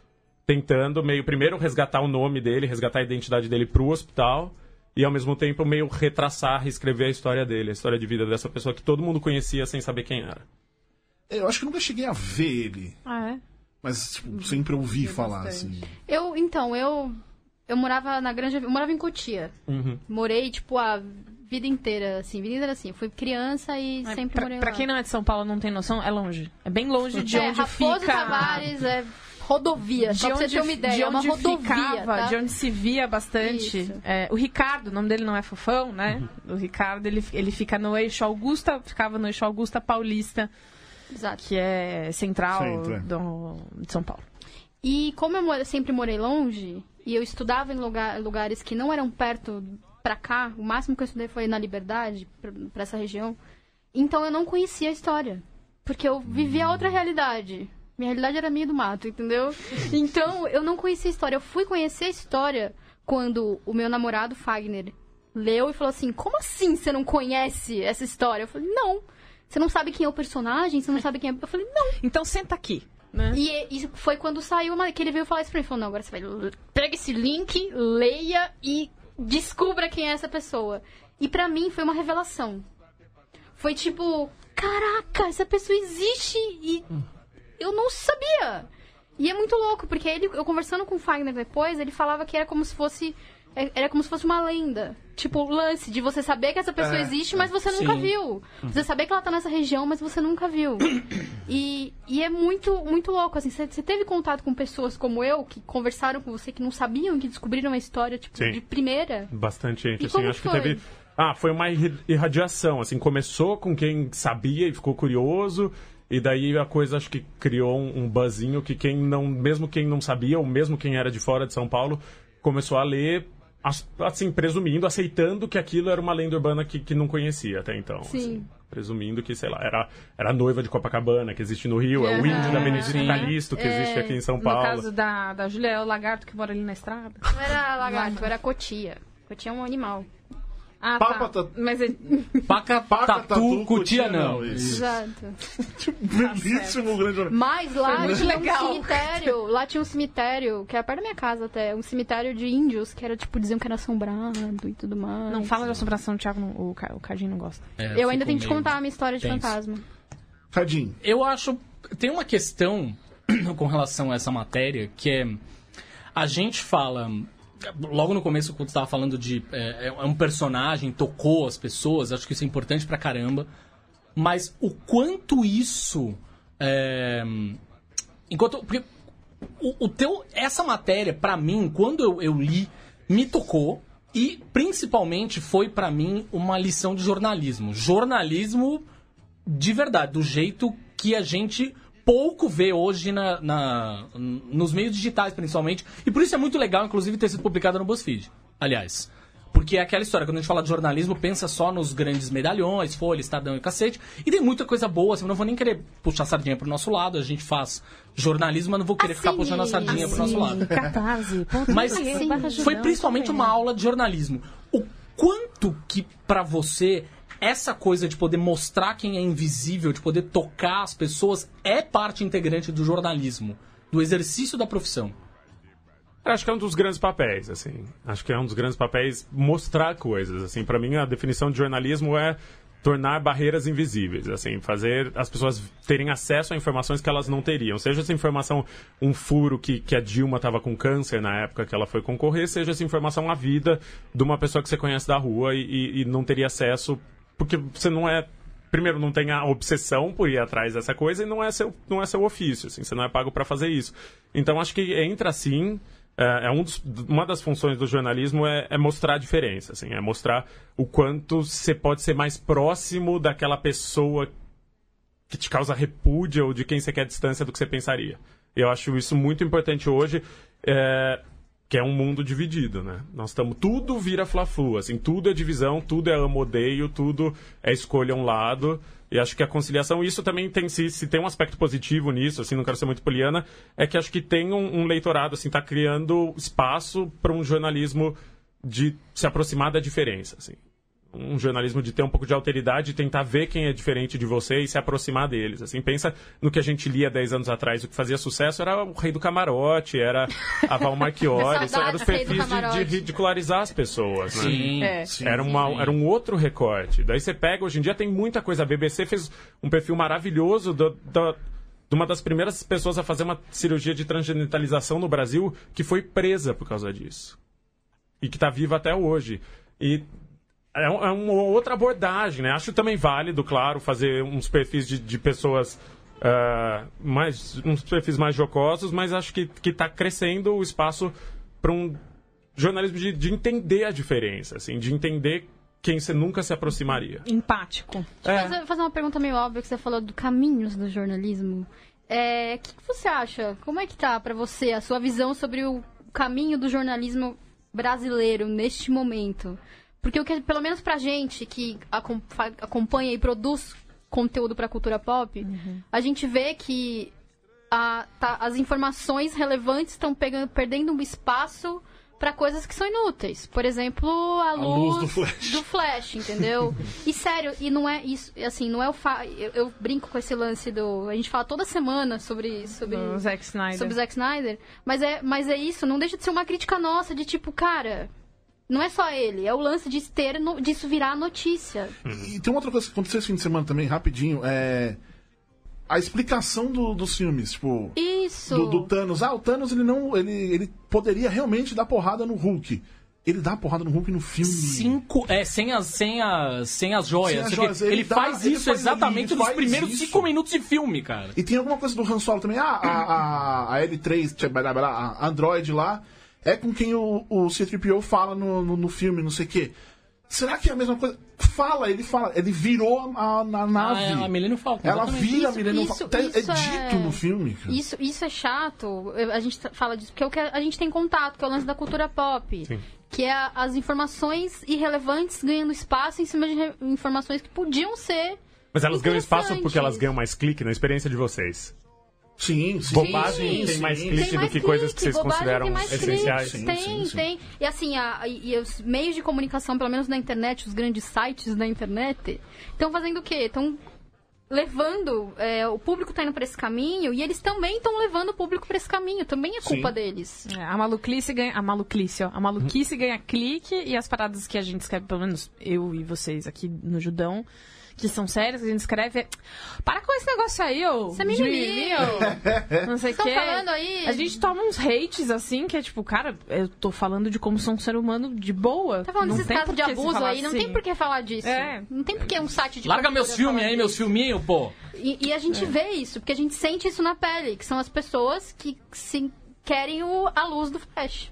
tentando meio primeiro resgatar o nome dele, resgatar a identidade dele pro hospital. E ao mesmo tempo meio retraçar, reescrever a história dele, a história de vida dessa pessoa que todo mundo conhecia sem saber quem era. Eu acho que nunca cheguei a ver ele, Ah, é? mas tipo, sempre ouvi falar bastante. assim. Eu, então, eu. Eu morava na Granja. Eu morava em Cotia. Uhum. Morei, tipo, a vida inteira, assim, vida inteira assim. Fui criança e Mas sempre pra, morei pra lá. quem não é de São Paulo não tem noção, é longe. É bem longe de é, onde Raposo fica. Tavares é rodovia, de só pra você onde, ter uma ideia. de é uma onde rodovia, ficava, tá? de onde se via bastante. É, o Ricardo, o nome dele não é Fofão, né? Uhum. O Ricardo, ele, ele fica no eixo Augusta, ficava no eixo Augusta Paulista, Exato. que é central Centro, do, de São Paulo. E como eu sempre morei longe, e eu estudava em lugar- lugares que não eram perto pra cá, o máximo que eu estudei foi na Liberdade, pra, pra essa região, então eu não conhecia a história. Porque eu vivia outra realidade. Minha realidade era minha do mato, entendeu? Então eu não conhecia a história. Eu fui conhecer a história quando o meu namorado Fagner leu e falou assim: Como assim você não conhece essa história? Eu falei: Não. Você não sabe quem é o personagem? Você não sabe quem é. Eu falei: Não. Então senta aqui. Né? E, e foi quando saiu uma, que ele veio falar isso pra mim. Ele falou, não, agora você vai... Pega esse link, leia e descubra quem é essa pessoa. E pra mim foi uma revelação. Foi tipo, caraca, essa pessoa existe e eu não sabia. E é muito louco, porque ele, eu conversando com o Fagner depois, ele falava que era como se fosse... é- Era como se fosse uma lenda. Tipo, o lance de você saber que essa pessoa É, existe, mas você nunca Sim. viu. Você saber que ela tá nessa região, mas você nunca viu. E, e é muito, muito louco, assim. Você teve contato com pessoas como eu, que conversaram com você, que não sabiam, que descobriram a história, tipo, Sim. de primeira? Bastante gente, E assim, como acho foi? que teve. Ah, foi uma irradiação, assim, começou com quem sabia e ficou curioso, e daí a coisa acho que criou um, um buzzinho que quem não, mesmo quem não sabia, ou mesmo quem era de fora de São Paulo, começou a ler, as- assim, presumindo, aceitando que aquilo era uma lenda urbana que, que não conhecia até então. Sim. assim. presumindo que, sei lá, era, era a noiva de Copacabana, que existe no Rio, é o índio da Benedito sim. Calixto, que existe aqui em São No Paulo. caso da, da Júlia, é o lagarto que mora ali na estrada. Não era lagarto, era cotia. Cotia é um animal. Ah, Papa tá. tá- Mas ele... Paca, Paca, tatu, tatu, cutia cutia não. Exato. Belíssimo grande jornal. Mas lá Foi tinha legal. um cemitério, lá tinha um cemitério, que era perto da minha casa até, um cemitério de índios, que era tipo, diziam que era assombrado e tudo mais. Não fala de assombração, o Thiago, não- o, o Cardinho não gosta. É, Eu ainda tenho que te contar a minha história de tenso. fantasma. Cadinho. Eu acho. Tem uma questão com relação a essa matéria que é. A gente fala. Logo no começo, quando estava falando de. É, é um personagem, tocou as pessoas, acho que isso é importante pra caramba. Mas o quanto isso. É, enquanto. Porque o, o teu, essa matéria, pra mim, quando eu, eu li, me tocou. E principalmente foi pra mim uma lição de jornalismo. Jornalismo de verdade, do jeito que a gente pouco vê hoje na, na- nos meios digitais, principalmente. E por isso é muito legal, inclusive, ter sido publicada no BuzzFeed. Aliás. Porque é aquela história, quando a gente fala de jornalismo, pensa só nos grandes medalhões, Folha, Estadão e cacete. E tem muita coisa boa, assim, eu não vou nem querer puxar a sardinha pro nosso lado, a gente faz jornalismo, mas não vou querer ficar Assine, puxando a sardinha pro nosso lado. Catarse. Mas foi principalmente uma aula de jornalismo. O quanto que pra você essa coisa de poder mostrar quem é invisível, de poder tocar as pessoas, é parte integrante do jornalismo, do exercício da profissão. Acho que é um dos grandes papéis, assim. Acho que é um dos grandes papéis mostrar coisas, assim. Para mim, a definição de jornalismo é tornar barreiras invisíveis, assim, fazer as pessoas terem acesso a informações que elas não teriam. Seja essa informação um furo que, que a Dilma estava com câncer na época que ela foi concorrer, seja essa informação a vida de uma pessoa que você conhece da rua e, e- e não teria acesso porque você não é primeiro não tem a obsessão por ir atrás dessa coisa e não é seu não é seu ofício assim você não é pago para fazer isso. Então acho que entra assim é, é um dos- uma das funções do jornalismo é, é mostrar a diferença assim é mostrar o quanto você pode ser mais próximo daquela pessoa que te causa repúdio ou de quem você quer distância do que você pensaria. Eu acho isso muito importante hoje é, que é um mundo dividido, né? Nós estamos tudo vira fla-flu, assim, tudo é divisão, tudo é amo-odeio, tudo é escolha um lado. E acho que a conciliação, isso também tem se, se tem um aspecto positivo nisso, assim, não quero ser muito poliana, é que acho que tem um, um leitorado, assim, tá criando espaço para um jornalismo de se aproximar da diferença, assim. Um jornalismo de ter um pouco de alteridade e tentar ver quem é diferente de você e se aproximar deles. Assim, pensa no que a gente lia 10 anos atrás, o que fazia sucesso era o Rei do Camarote, era a Val Marchiori, eram os perfis de, de ridicularizar as pessoas, né? Sim. É. Sim, Era, uma, sim. era um outro recorte. Daí você pega, hoje em dia tem muita coisa. A BBC fez um perfil maravilhoso do, do- de uma das primeiras pessoas a fazer uma cirurgia de transgenitalização no Brasil que foi presa por causa disso. E que está viva até hoje. E é, um- é uma outra abordagem, né? Acho também válido, claro, fazer uns perfis de, de pessoas. ah, mais uns perfis mais jocosos, mas acho que que está crescendo o espaço para um jornalismo de, de entender a diferença, assim, de entender quem você nunca se aproximaria. Empático. É. Fazer, fazer uma pergunta meio óbvia que você falou do caminhos do jornalismo. É, O que, que você acha? Como é que tá pra você a sua visão sobre o caminho do jornalismo brasileiro neste momento? Porque o que, pelo menos pra gente que acompanha e produz conteúdo pra cultura pop, a gente vê que a- tá- as informações relevantes estão perdendo um espaço pra coisas que são inúteis. Por exemplo, a, luz luz, do flash. do flash, entendeu? e sério, e não é isso, assim, não é o fa... eu, eu brinco com esse lance do, a gente fala toda semana sobre sobre O Zack Snyder. sobre Zack Snyder, mas é, mas é isso, não deixa de ser uma crítica nossa de tipo, cara, não é só ele, é o lance de ter no- disso virar notícia. E tem uma outra coisa que aconteceu esse fim de semana também, rapidinho, é. A explicação do- dos filmes, tipo. Isso. Do, do Thanos. Ah, o Thanos ele não. Ele, ele poderia realmente dar porrada no Hulk. Ele dá porrada no Hulk no filme. Cinco. É, sem as, sem as, sem as joias. Sem as joias, ele Ele, dá- faz ele isso faz- exatamente ele nos primeiros isso. cinco minutos de filme, cara. E tem alguma coisa do Han Solo também. Ah, a, a, a L3, tchê, blá, blá, blá, a Android lá, é com quem o, o C-3PO fala no, no, no filme, não sei o quê. Será que é a mesma coisa? Fala, ele fala. Ele virou a, a nave. Ah, é a Millennium Falcon. Ela exatamente. vira a Isso- Millennium isso- Falcon. É- isso é dito no filme, cara. Isso, isso é chato, a gente tá- fala disso, porque é o que a gente tem contato, que é o lance da cultura pop. Sim. Que é a- as informações irrelevantes ganhando espaço em cima de informações que podiam ser. Mas elas ganham espaço porque elas ganham mais clique na experiência de vocês. Sim, sim. Bobagem sim, tem sim. mais clique do que coisas que vocês consideram essenciais. clique. Sim, Tem, sim, sim. tem. E assim, a- e, os meios de comunicação, pelo menos na internet, os grandes sites da internet, estão fazendo o quê? Estão levando. é, o público tá indo pra esse caminho e eles também estão levando o público pra esse caminho. Também é culpa Sim. deles. É, a maluquice ganha. A maluquice, ó. A maluquice ganha clique e as paradas que a gente escreve, pelo menos eu e vocês aqui no Judão, que são sérias, que a gente escreve. é, Para com esse negócio aí, ô. Isso é mimimi. ô. Não sei o quê. falando aí. A gente toma uns hates assim, que é tipo, cara, eu tô falando de como sou um ser humano de boa. Tá falando não desses tem casos de que abuso falar aí, não assim. tem por que falar disso. É. Não tem por que um site de. Larga meus filmes aí, meus filminhos, pô. E, e a gente vê isso, porque a gente sente isso na pele, que são as pessoas que se, querem o, a luz do flash.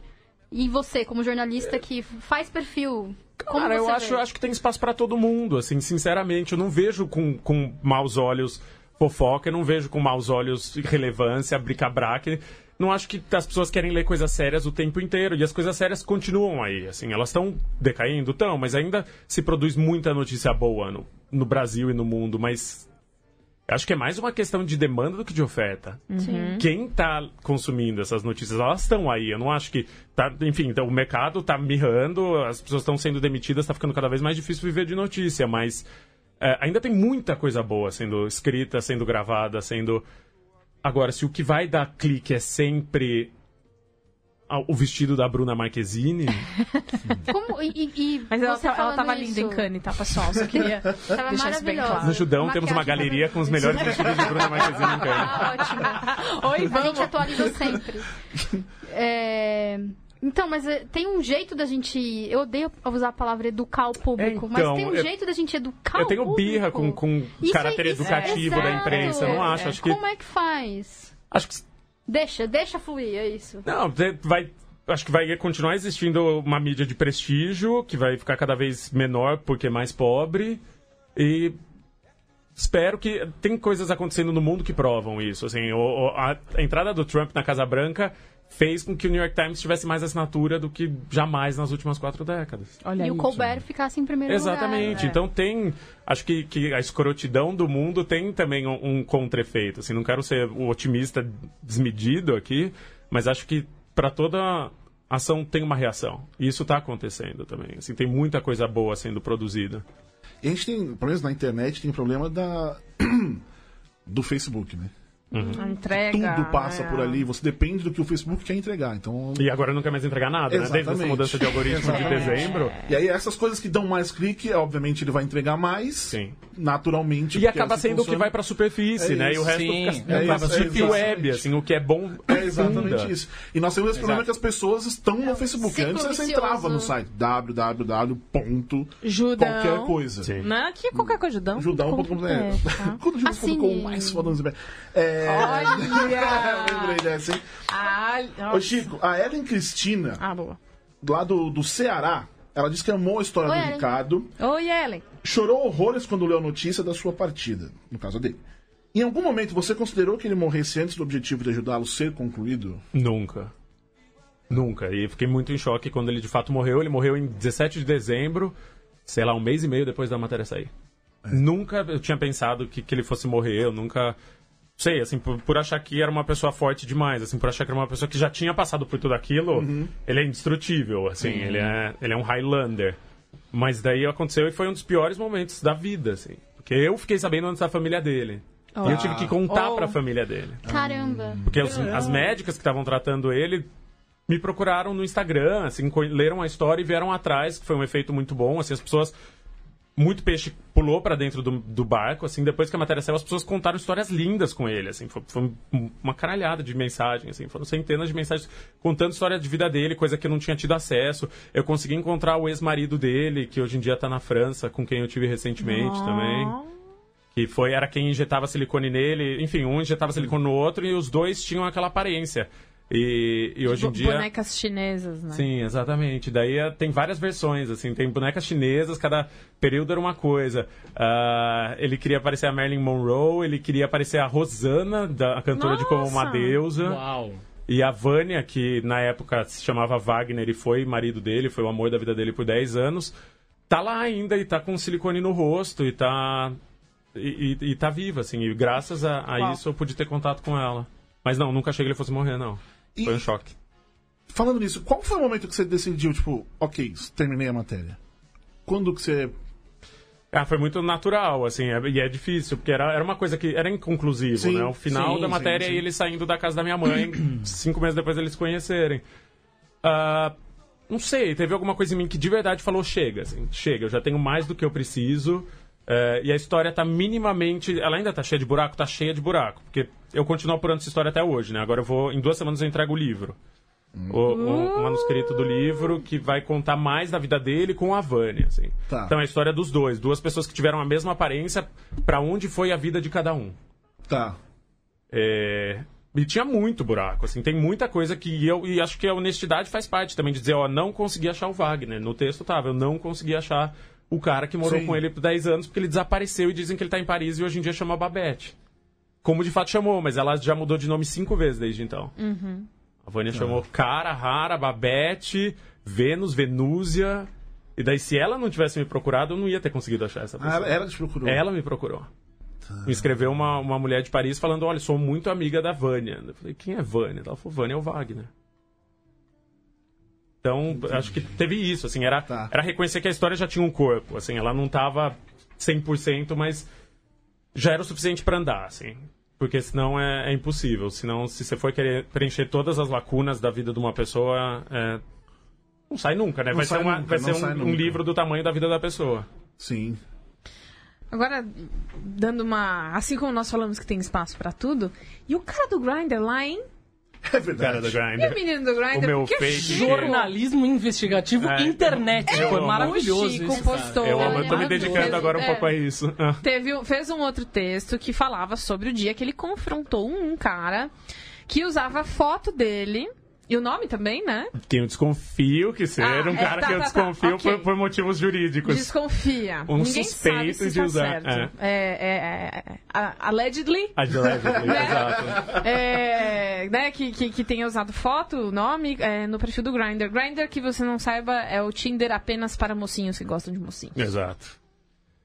E você, como jornalista que faz perfil. Como Cara, eu acho, vê? acho que tem espaço pra todo mundo, assim, sinceramente. Eu não vejo com, com maus olhos fofoca, eu não vejo com maus olhos relevância, bric-a-brac. Não acho que as pessoas querem ler coisas sérias o tempo inteiro. E as coisas sérias continuam aí, assim. Elas estão decaindo? Estão, mas ainda se produz muita notícia boa no, no Brasil e no mundo. Mas acho que é mais uma questão de demanda do que de oferta. Quem tá consumindo essas notícias, elas estão aí. Eu não acho que. Tá, enfim, então, o mercado tá mirrando, as pessoas estão sendo demitidas, tá ficando cada vez mais difícil viver de notícia, mas é, ainda tem muita coisa boa sendo escrita, sendo gravada, sendo. Agora, se o que vai dar clique é sempre o vestido da Bruna Marquezine, Como, e, e- Mas ela, você tá- ela tava isso, linda em Cannes, tá, pessoal? Só queria Tava deixar isso bem claro. no Judão temos uma Maquiagem galeria com os melhores vestidos de Bruna Marquezine em Cannes. Ah, ótimo. Oi, A gente vamos. atualiza sempre. É, Então, mas é, tem um jeito da gente. Eu odeio usar a palavra educar o público, É, mas então, tem um eu- jeito da gente educar Eu o tenho público. birra com, com Isso caráter é- educativo da exato. imprensa. Eu não acho. Acho que. Como é que faz? Acho que Deixa, deixa fluir, é isso. Não, vai. Acho que vai continuar existindo uma mídia de prestígio, que vai ficar cada vez menor porque é mais pobre. E espero que. Tem coisas acontecendo no mundo que provam isso. Assim, a entrada do Trump na Casa Branca fez com que o New York Times tivesse mais assinatura do que jamais nas últimas quatro décadas. Olha e aí. o Colbert ficasse em primeiro Exatamente. lugar. Então tem. Acho que, que a escrotidão do mundo tem também um, um contra-efeito. Assim, não quero ser o otimista desmedido aqui, mas acho que para toda ação tem uma reação. E isso tá acontecendo também. Assim, tem muita coisa boa sendo produzida. E a gente tem, pelo menos na internet, tem problema da do Facebook, né? A entrega. Tudo passa é. por ali, você depende do que o Facebook quer entregar. Então, E agora não quer mais entregar nada, né? Desde essa Exatamente. mudança de algoritmo de Exatamente. dezembro. e aí essas coisas que dão mais clique, obviamente ele vai entregar mais, Sim. naturalmente. E acaba assim sendo o que vai pra superfície, É né? E o resto Sim. fica É isso, é deep exatamente. web, assim, o que é bom. É exatamente isso. E nós temos esse problema que as pessoas estão no Facebook. ciclo Antes você entrava no site www. Judão. qualquer coisa. Sim. Né? Que qualquer coisa, judão. Judão.com. É. tá? Quando. Judão.com mais foda no É. Olha! Lembrei dessa, hein? Ah, Ô. Chico, a Ellen Cristina, Ah, boa. lá do, do Ceará, ela disse que amou a história Oi, do Ellen. Ricardo, Oi, Ellen. chorou horrores quando leu a notícia da sua partida, no caso dele. Em algum momento você considerou que ele morresse antes do objetivo de ajudá-lo ser concluído? Nunca. Nunca. E fiquei muito em choque quando ele de fato morreu. Ele morreu em 17 de dezembro, sei lá, um mês e meio depois da matéria sair. Nunca eu tinha pensado que, que ele fosse morrer. Eu nunca. Sei, assim, por, por achar que era uma pessoa forte demais, assim, por achar que era uma pessoa que já tinha passado por tudo aquilo, ele é indestrutível, assim, ele, é, ele é um Highlander. Mas daí aconteceu e foi um dos piores momentos da vida, assim. Porque eu fiquei sabendo antes da família dele. E eu tive que contar Oh. pra família dele. Caramba. Porque os- as médicas que estavam tratando ele me procuraram no Instagram, assim, leram a história e vieram atrás, que foi um efeito muito bom, assim, as pessoas muito peixe pulou pra dentro do, do barco, assim, depois que a matéria saiu, as pessoas contaram histórias lindas com ele, assim, foi, foi um- uma caralhada de mensagens, assim, foram centenas de mensagens contando história de vida dele, coisa que eu não tinha tido acesso. Eu consegui encontrar o ex-marido dele, que hoje em dia tá na França, com quem eu tive recentemente também. Que foi, era quem injetava silicone nele. Enfim, um injetava silicone no outro e os dois tinham aquela aparência. E, e hoje em dia. Bonecas chinesas, né? Sim, exatamente. Daí eh, tem várias versões, assim, tem bonecas chinesas, cada período era uma coisa. Ah, ele queria parecer a Marilyn Monroe, ele queria parecer a Rosana, da, a cantora de Como Uma Nossa! Deusa. Uau. E a Vânia, que na época se chamava Wagner e foi marido dele, foi o amor da vida dele por 10 anos, tá lá ainda e tá com silicone no rosto e tá. E, e, e tá viva, assim. E graças a, a isso eu pude ter contato com ela. Mas não, nunca achei que ele fosse morrer, não. E- Foi um choque. Falando nisso, qual foi o momento que você decidiu, tipo, ok, terminei a matéria? Quando que você. Ah, foi muito natural, assim, é- e é difícil, porque era, era uma coisa que era inconclusivo, Sim, né? O final sim, da matéria sim. e ele saindo da casa da minha mãe, cinco meses depois eles se conhecerem. Ah, não sei, teve alguma coisa em mim que de verdade falou: chega, assim, chega, eu já tenho mais do que eu preciso. Eh, e a história tá minimamente. Ela ainda tá cheia de buraco? Tá cheia de buraco. Porque eu continuo apurando essa história até hoje, né? Agora eu vou. Em duas semanas eu entrego o livro. O, o- o manuscrito do livro que vai contar mais da vida dele com a Vânia, assim. Tá. Então é a história dos dois, duas pessoas que tiveram a mesma aparência, pra onde foi a vida de cada um. Tá. É, E tinha muito buraco, assim, tem muita coisa que eu. E acho que a honestidade faz parte também de dizer, ó, não consegui achar o Wagner. No texto tava, eu não consegui achar o cara que morou Sim. com ele por 10 anos, porque ele desapareceu e dizem que ele tá em Paris e hoje em dia chama Babette. Como de fato chamou, mas ela já mudou de nome cinco vezes desde então. A Vânia chamou Cara, Rara, Babette, Vênus, Venúzia. E daí, se ela não tivesse me procurado, eu não ia ter conseguido achar essa Ah, pessoa. ela, ela te procurou. Ela me procurou. Me escreveu uma, uma mulher de Paris falando: Olha, sou muito amiga da Vânia. Eu falei: Quem é Vânia? Ela falou: Vânia é o Wagner. Então, acho que teve isso, assim, era, Tá. era reconhecer que a história já tinha um corpo, assim, ela não tava 100%, mas já era o suficiente pra andar, assim. Porque senão é, é impossível. Senão, se você for querer preencher todas as lacunas da vida de uma pessoa, é, não sai nunca, né? Não vai ser, uma- nunca, vai ser um, um livro do tamanho da vida da pessoa. Sim. Agora, dando uma. Assim como nós falamos que tem espaço pra tudo, e o cara do Grindr lá, hein? É verdade. Cara do E o Grindr. menino do Grindr? O meu que chico. Jornalismo investigativo É, internet. eu Foi amo. maravilhoso O Chico isso, postou. Eu amo, eu tô me dedicando agora um É. pouco a isso. Teve, fez um outro texto que falava sobre o dia que ele confrontou um cara que usava a foto dele. E o nome também, né? Eu desconfio que seja Ah, um é, cara tá, que eu tá, tá, desconfio ok. por, por motivos jurídicos. Desconfia. Um Ninguém suspeito de tá usar, certo. é. É, é, é, a- allegedly. Allegedly, Né? exato. É, né, que, que, que tenha usado foto, nome, é, no perfil do Grindr. Grindr, que você não saiba, é o Tinder apenas para mocinhos que gostam de mocinhos. Exato.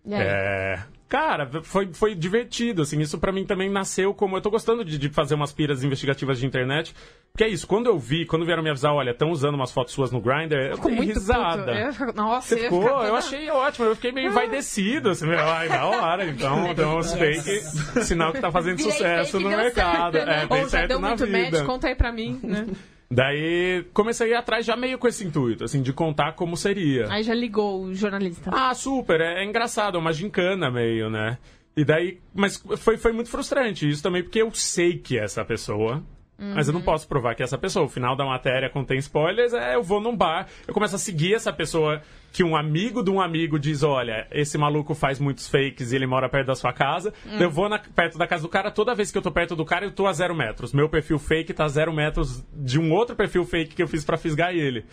É, Cara, foi, foi divertido, assim, isso pra mim também nasceu como... Eu tô gostando de, de fazer umas piras investigativas de internet, porque é isso, quando eu vi, quando vieram me avisar, olha, estão usando umas fotos suas no Grindr, eu Ficou dei muito risada. Eu Nossa, Você eu ficou? Eu achei ótimo, eu fiquei meio envaidecido, assim, meu, ai, da hora, então, então os fake, sinal que tá fazendo sucesso no mercado. certo, né? É, Ou já certo deu na muito vida. match, conta aí pra mim, né? Daí comecei a ir atrás já meio com esse intuito, assim, de contar como seria. Aí já ligou o jornalista. Ah, super, é, é engraçado, é uma gincana meio, né? E daí, mas foi, foi muito frustrante isso também, porque eu sei que essa pessoa, mas eu não posso provar que é essa pessoa. O final da matéria contém spoilers, é, eu vou num bar, eu começo a seguir essa pessoa que um amigo de um amigo diz, olha, esse maluco faz muitos fakes e ele mora perto da sua casa. Eu vou na- perto da casa do cara, toda vez que eu tô perto do cara, eu tô a zero metros. Meu perfil fake tá a zero metros de um outro perfil fake que eu fiz pra fisgar ele.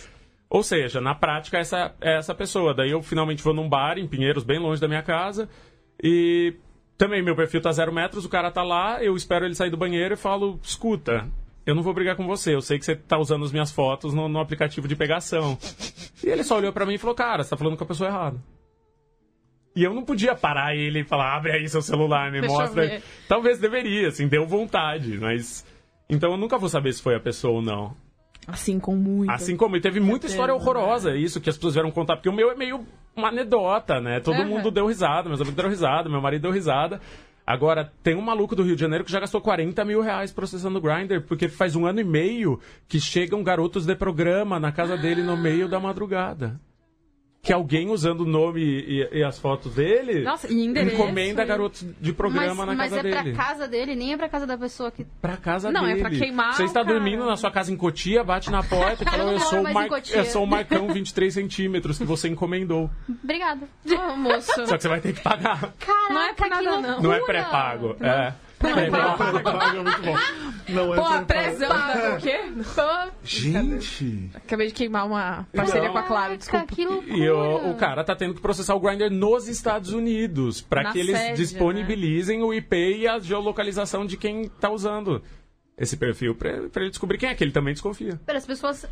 Ou seja, na prática, essa é essa pessoa. Daí eu finalmente vou num bar em Pinheiros, bem longe da minha casa, e também meu perfil tá zero metros, o cara tá lá, eu espero ele sair do banheiro e falo, escuta, eu não vou brigar com você, eu sei que você tá usando as minhas fotos no, no aplicativo de pegação. E ele só olhou pra mim e falou, cara, você tá falando com a pessoa errada. E eu não podia parar ele e falar, abre aí seu celular, me Deixa mostra. Talvez deveria, assim, deu vontade, mas... Então eu nunca vou saber se foi a pessoa ou não. Assim com muito. Assim como, e teve muita história horrorosa, isso que as pessoas vieram contar, porque o meu é meio uma anedota, né? Todo Aham. mundo deu risada, meus amigos deram risada, meu marido deu risada. Agora, tem um maluco do Rio de Janeiro que já gastou 40 mil reais processando o Grindr, porque faz um ano e meio que chegam garotos de programa na casa dele no meio da madrugada. Que alguém usando o nome e, e as fotos dele Nossa, e endereço, encomenda e- garotos de programa mas na mas casa é dele. pra casa dele, nem é pra casa da pessoa que. Pra casa Não, é dele. pra queimar Você está cara. dormindo na sua casa em Cotia, bate na porta e fala: Eu não eu, sou Mar... em Cotia." eu sou o Marcão 23 centímetros que você encomendou. Obrigada. Ah, moço. Só que você vai ter que pagar. Caraca, Não é por nada, não. Não é pré-pago. É. É muito bom. Não é Pô, a pré-pago. prezão. O quê? Gente. Acabei de queimar uma parceria Não. com a Claro, caraca, desculpa. E o, o cara tá tendo que processar o Grindr nos Estados Unidos para Na que eles sede, disponibilizem o IP e a geolocalização de quem tá usando esse perfil pra pra ele descobrir quem é, que ele também desconfia. Pera, as pessoas.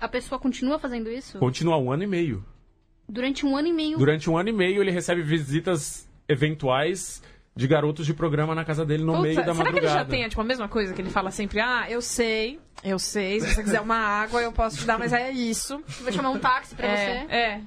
A pessoa continua fazendo isso? Continua um ano e meio. Durante um ano e meio. Durante um ano e meio ele recebe visitas eventuais de garotos de programa na casa dele no Putz, meio da será que madrugada. ele já tem tipo, a mesma coisa que ele fala sempre? Ah, eu sei, eu sei. Se você quiser uma água, eu posso te dar, mas é isso. Vou chamar um táxi pra é, você. é.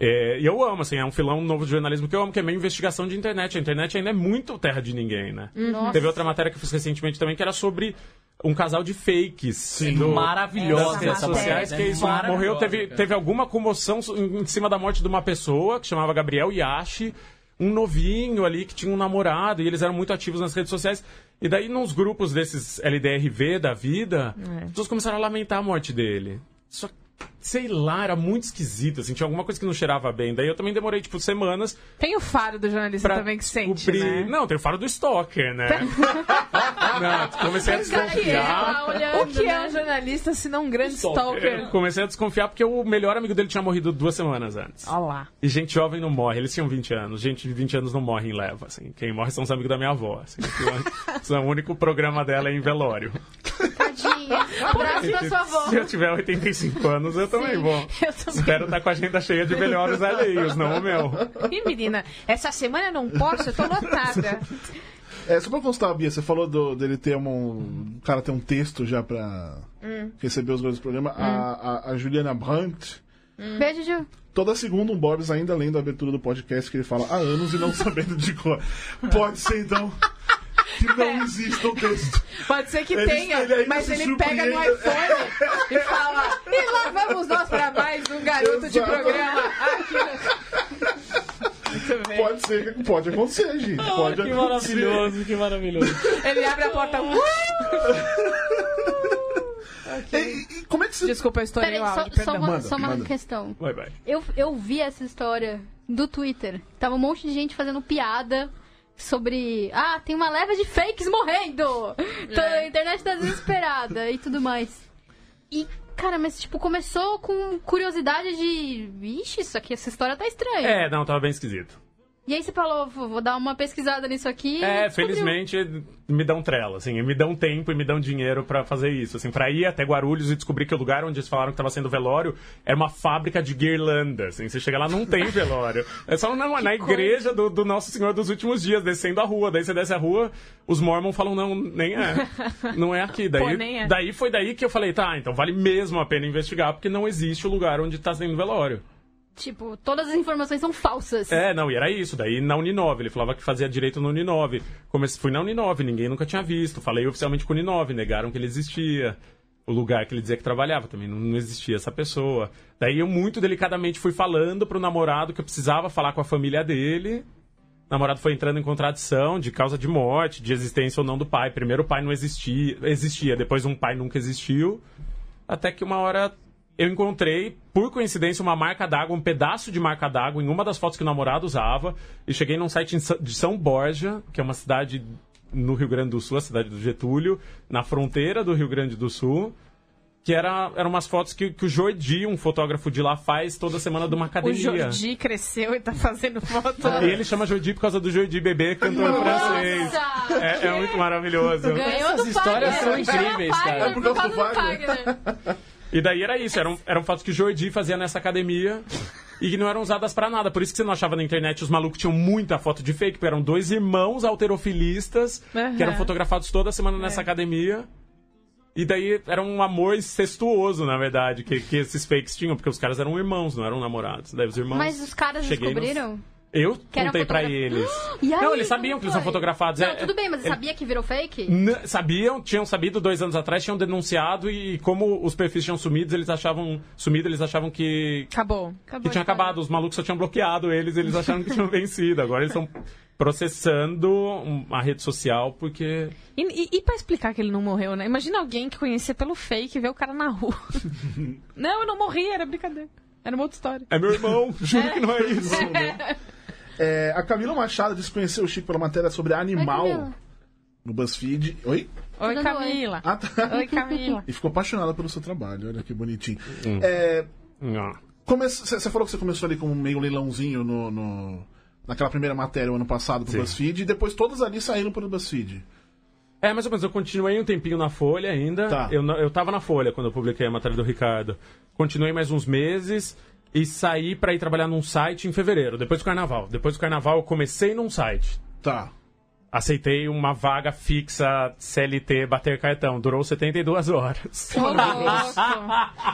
É, e eu amo, assim, é um filão novo de jornalismo que eu amo, que é meio investigação de internet. A internet ainda é muito terra de ninguém, né? Nossa. Teve outra matéria que eu fiz recentemente também, que era sobre um casal de fakes. Sim. Maravilhosa Das redes essa sociais, matéria, que né? isso morreu, teve, teve alguma comoção em em cima da morte de uma pessoa, que chamava Gabriel Yashi, um novinho ali que tinha um namorado, e eles eram muito ativos nas redes sociais. E daí, nos grupos desses LDRV da vida, É. as pessoas começaram a lamentar a morte dele. Só que, sei lá, era muito esquisito, assim, tinha alguma coisa que não cheirava bem. Daí eu também demorei, tipo, semanas Tem o faro do jornalista pra também que sente, né? Não, tem o faro do stalker, né? não, comecei a desconfiar. Tá olhando, O que é né? um jornalista se não um grande Eu stalker? comecei a desconfiar porque o melhor amigo dele tinha morrido duas semanas antes. Olha lá. E gente jovem não morre, eles tinham 20 anos. Gente de 20 anos não morre em leva, assim. Quem morre são os amigos da minha avó, assim. Isso é o único programa dela é em velório. Abraço pra sua avó. Se eu tiver 85 anos, eu também vou. Eu também. Espero estar com a agenda cheia de velórios alheios, não o meu. Ih, menina, essa semana eu não posso, eu tô lotada. É, só pra constar, Bia, você falou do- dele ter um. O cara ter um texto já pra receber os dois do programa. A, a, a Juliana Brandt. Beijo, Ju. Toda segunda, um Borbs ainda lendo a abertura do podcast que ele fala há anos e não sabendo de cor. Pode ser, então, que não exista um texto. Pode ser que Ele- tenha, ele mas ele pega no iPhone e fala: E lá vamos nós para mais um garoto de Exato. programa. Aqui. Bem. Pode ser, pode acontecer, gente. Pode que acontecer. maravilhoso, que maravilhoso. Ele abre a porta. E, e como é que você. Desculpa, eu estourei Peraí, o só, áudio, só perdão. uma, Manda, só uma manda. questão. Vai, vai. Eu, eu vi essa história do Twitter. Tava um monte de gente fazendo piada sobre. Ah, tem uma leva de fakes morrendo! É. a internet tá desesperada e tudo mais. E, cara, mas tipo, começou com curiosidade de. Vixe, isso aqui, essa história tá estranha. É, não, tava bem esquisito. E aí você falou, vou dar uma pesquisada nisso aqui. É, descobriu. felizmente me dão trela, assim, me dão tempo e me dão dinheiro pra fazer isso, assim, pra ir até Guarulhos e descobrir que o lugar onde eles falaram que tava sendo velório era uma fábrica de guirlanda, assim, você chega lá não tem velório, é só na, na igreja do, do Nosso Senhor dos Últimos Dias, descendo a rua, daí você desce a rua, os mormons falam, não, nem é, não é aqui, daí, Pô, nem é. daí foi daí que eu falei, tá, então vale mesmo a pena investigar, porque não existe o lugar onde tá sendo velório. Tipo, todas as informações são falsas. É, não, e era isso. Daí na Uninove, ele falava que fazia direito na Uninove. Comecei, fui na Uninove, ninguém nunca tinha visto. Falei oficialmente com a Uninove, negaram que ele existia. O lugar que ele dizia que trabalhava também não, existia essa pessoa. Daí eu muito delicadamente fui falando pro namorado que eu precisava falar com a família dele. O namorado foi entrando em contradição de causa de morte, de existência ou não do pai. Primeiro o pai não existia, existia, depois um pai nunca existiu. Até que uma hora eu encontrei, por coincidência, uma marca d'água, um pedaço de marca d'água em uma das fotos que o namorado usava. E cheguei num site de São Borja, que é uma cidade no Rio Grande do Sul, a cidade do Getúlio, na fronteira do Rio Grande do Sul. Que era, eram umas fotos que, que o Jordi, um fotógrafo de lá, faz toda semana de uma O academia. Jordi cresceu e tá fazendo foto. E ele chama Jordi por causa do Jordi bebê cantor francês. É, é muito maravilhoso. Ganhou Essas do histórias são ganhou incríveis, cara. É por causa do Fagner. E daí era isso, eram, eram fotos que o Jordi fazia nessa academia e que não eram usadas pra nada. Por isso que você não achava na internet, os malucos tinham muita foto de fake, porque eram dois irmãos alterofilistas Aham. que eram fotografados toda semana nessa academia. E daí era um amor incestuoso, na verdade, que, que esses fakes tinham, porque os caras eram irmãos, não eram namorados. Daí os irmãos. Mas os caras Cheguei nos- descobriram? Eu Que contei pra eles. E aí, não, eles sabiam que eles são fotografados. Não, É- tudo bem, mas é- sabia que virou fake? Sabiam, tinham sabido dois anos atrás, tinham denunciado e como os perfis tinham sumido, eles achavam sumido, eles achavam que, Acabou. Acabou que tinha acabado. Os malucos só tinham bloqueado eles, eles acharam que tinham vencido. Agora eles estão processando a rede social porque E, e, e pra explicar que ele não morreu, né? Imagina alguém que conhecia pelo fake e vê o cara na rua. não, eu não morri, era brincadeira. Era uma outra história. é meu irmão, juro que não é isso. É, a Camila Machado disse que conheceu o Chico pela matéria sobre animal Camila. no BuzzFeed. Oi? Oi, Camila. Ah, tá. Oi, Camila. E ficou apaixonada pelo seu trabalho, olha que bonitinho. Hum. É. Você falou que você começou ali como meio leilãozinho no, no- naquela primeira matéria o ano passado pro Sim. BuzzFeed e depois todas ali saíram pro BuzzFeed. É, mais ou menos, eu continuei um tempinho na Folha ainda. Tá. Eu, eu tava na Folha quando eu publiquei a matéria do Ricardo. Continuei mais uns meses e saí pra ir trabalhar num site em fevereiro, depois do carnaval. Depois do carnaval eu comecei num site. Tá. Aceitei uma vaga fixa CLT bater cartão. Durou 72 horas.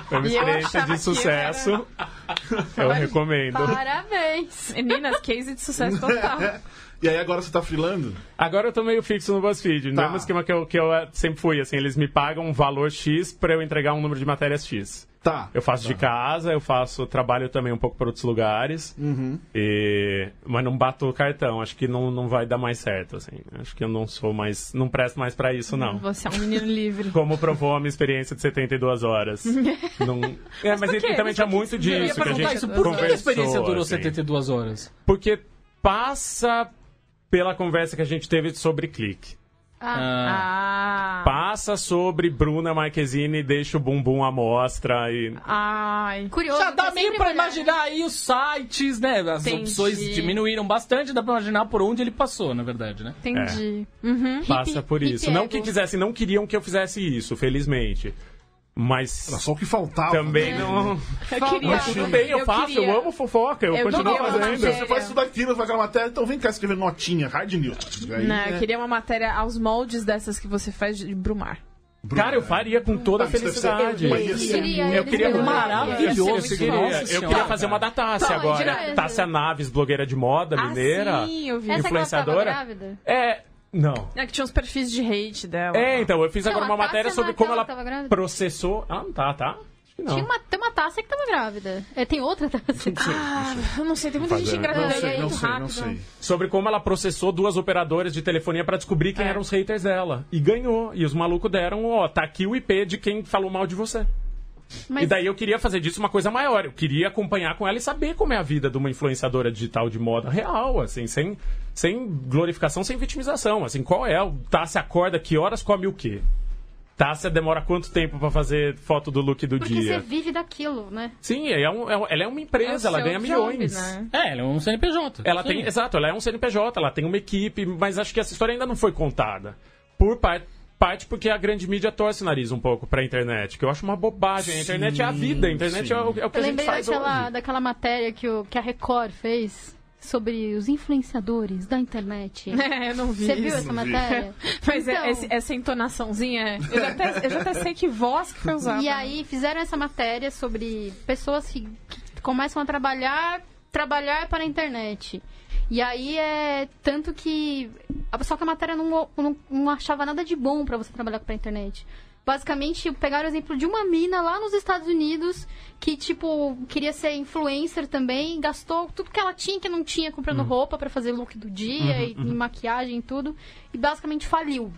Foi uma experiência de sucesso. Eu recomendo. Parabéns. Meninas, case de sucesso total. E aí agora você tá freelando? Agora eu tô meio fixo no BuzzFeed. No Tá. mesmo esquema que eu, que eu eh, sempre fui. Assim, eles me pagam um valor X pra eu entregar um número de matérias X. Tá. Eu faço de casa, eu faço trabalho também um pouco para outros lugares. Uhum. E... Mas não bato o cartão. Acho que não, não vai dar mais certo, assim. Acho que eu não sou mais. Não presto mais para isso, não. Você é um menino livre. Como provou a minha experiência de 72 horas. não... É, mas por ele também tinha muito Eu ia disso. Que a gente isso. Por que a experiência durou assim. 72 horas? Porque passa pela conversa que a gente teve sobre clique. Ah. Passa sobre Bruna Marquezine deixa o bumbum à mostra e. Ai. Curioso. Já dá é meio pra imaginar aí os sites, né? As Entendi. opções diminuíram bastante, dá pra imaginar por onde ele passou, na verdade, né? Entendi. Uhum. Passa por hippie isso. Não que quisessem, não queriam que eu fizesse isso, felizmente. Mas Era só o que faltava. também né? não. Eu queria. Mas tudo bem, eu, faço, queria- eu amo fofoca, eu, Eu continuo fazendo. Você faz tudo aquilo, faz aquela matéria, então vem cá escrever notinha, hard news. Aí, Não, eu queria uma matéria aos moldes dessas que você faz de Brumar. Cara, eu faria com toda a ser- felicidade. Ser Queria, Eu queria queriam. Maravilhoso, Eu, queria, eu queria fazer uma da Tássia Tá, agora. Tássia Naves, blogueira de moda, mineira. Ah, sim, eu vi. Essa que ela tava influenciadora. grávida? É. Não. É que tinha uns perfis de hate dela. É, então, eu fiz Não, agora uma matéria sobre Martella como ela grávida? processou. Ela não tá, tá? Acho que não. Tinha uma, tem uma taça que tava grávida. É, tem outra taça. Ah, eu não sei, tem muita gente Não engravidando sei, aí não muito sei, rápido. não sei. Sobre como ela processou duas operadoras de telefonia pra descobrir quem É. eram os haters dela. E ganhou. E os malucos deram, ó, tá aqui o IP de quem falou mal de você. Mas E daí eu queria fazer disso uma coisa maior. Eu queria acompanhar com ela e saber como é a vida de uma influenciadora digital de moda real, assim, sem, sem glorificação, sem vitimização. Assim, qual é? o- Tá, se acorda, que horas come o quê? Tássia demora quanto tempo pra fazer foto do look do Porque dia? você vive daquilo, né? Sim, é um- é um- ela é uma empresa, ela É o ganha job, milhões. né? É, ele é um CNPJ. Ela Sim. tem, exato, ela é um CNPJ, ela tem uma equipe, mas acho que essa história ainda não foi contada. Por par- parte porque a grande mídia torce o nariz um pouco pra internet, que eu acho uma bobagem. A internet é a vida, a internet sim. é o, é o que Eu a gente lembrei faz daquela, hoje. daquela matéria que, o, que a Record fez sobre os influenciadores da internet. É, eu não vi Você viu isso. essa matéria? Mas é- Então, esse- essa entonaçãozinha, eu já, até, eu já até sei que voz que foi usada. E aí fizeram essa matéria sobre pessoas que, que começam a trabalhar, trabalhar para a internet. E aí é tanto que. Só que a matéria não, não, não achava nada de bom para você trabalhar para a internet. Basicamente, pegaram o exemplo de uma mina lá nos Estados Unidos que, tipo, queria ser influencer também, gastou tudo que ela tinha que não tinha comprando roupa para fazer look do dia e, e maquiagem e tudo, e basicamente faliu.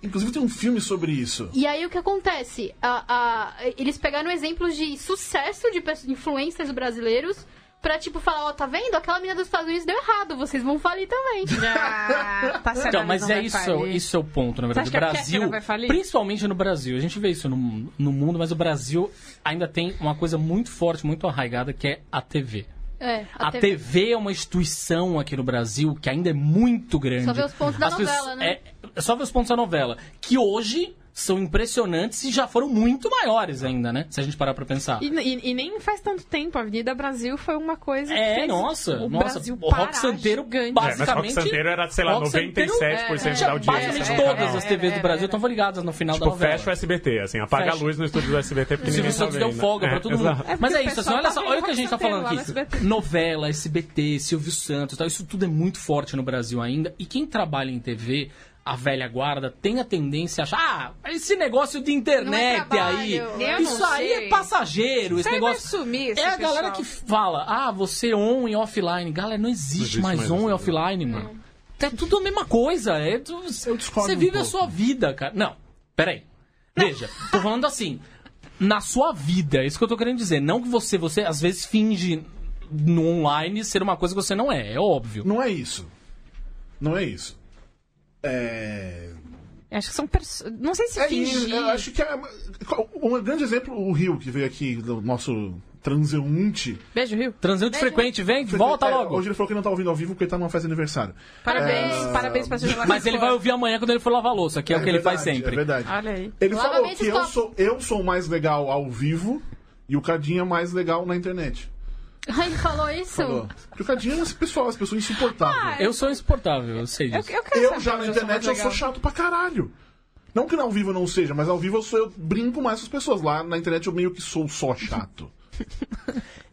Inclusive tem um filme sobre isso. E aí o que acontece? A- a- eles pegaram exemplos de sucesso de influencers brasileiros pra, tipo, falar, ó, tá vendo? Aquela menina dos Estados Unidos deu errado, vocês vão falir também. Já tá Então, mas é isso, falir. isso é o ponto, na verdade. O a Brasil, Kéfera vai falir? principalmente no Brasil, a gente vê isso no, no mundo, mas o Brasil ainda tem uma coisa muito forte, muito arraigada, que é a TV. É, A, TV. é uma instituição aqui no Brasil que ainda é muito grande. Só ver os pontos da As novela, pessoas- né? É, é só ver os pontos da novela. Que hoje são impressionantes e já foram muito maiores ainda, né? Se a gente parar pra pensar. E, e- e nem faz tanto tempo, a Avenida Brasil foi uma coisa que É, nossa, o nossa, Brasil o Rock Santeiro gigante. É, mas Rock basicamente... Santeiro era, sei lá, Rock Santeiro, 97% tinha da audiência. Basicamente É, todas é, as TVs é, do Brasil é. estavam ligadas no final Tipo, da novela. fecha o SBT, assim, apaga Fecha. a luz no estúdio do SBT porque O ninguém Silvio tá Santos deu vendo. folga É, pra todo mundo. É Mas é o isso, assim, olha, tá só, vendo olha o que a Rock gente tá falando aqui. SBT. Novela, SBT, Silvio Santos, tal, isso tudo é muito forte no Brasil ainda. E quem trabalha em TV, a velha guarda, tem a tendência a achar, ah, esse negócio de internet Não é aí. Eu isso não aí sei. é passageiro, esse Isso aí vai negócio... sumir, esse é a galera pessoal. que fala, ah, você on e offline. Galera, não existe, existe mais mais on isso, e né? offline, mano. É tudo a mesma coisa. É, tu- discordo você um vive a sua vida, cara. Não, peraí. Veja, tô falando assim, na sua vida, é isso que eu tô querendo dizer. Não que você, você às vezes finge no online ser uma coisa que você não é, é óbvio. Não é isso. Não é isso. É. Acho que são pessoas. Não sei se É fingir. isso. Eu acho que é. Um grande exemplo, o Rio, que veio aqui, do nosso transeunte. Beijo, Rio. Transante frequente, vem, volta É, logo. Hoje ele falou que não tá ouvindo ao vivo porque ele tá numa festa de aniversário. Parabéns, É, parabéns pra Juliana. Mas ele vai ouvir amanhã quando ele for lavar a louça, que é, o que ele faz verdade, sempre. É verdade. Olha aí. Ele Lava falou que eu sou, eu sou mais legal ao vivo e o Cadinha mais legal na internet. Ai, ele falou isso? Falou. Porque o Cadinha é esse pessoal, as pessoas insuportáveis. Eu sou insuportável, eu sei Eu, disso. eu quero Eu saber já na internet eu legal. sou chato pra caralho. Não que ao vivo eu não seja, mas ao vivo eu, sou, eu brinco mais com as pessoas. Lá na internet eu meio que sou só chato.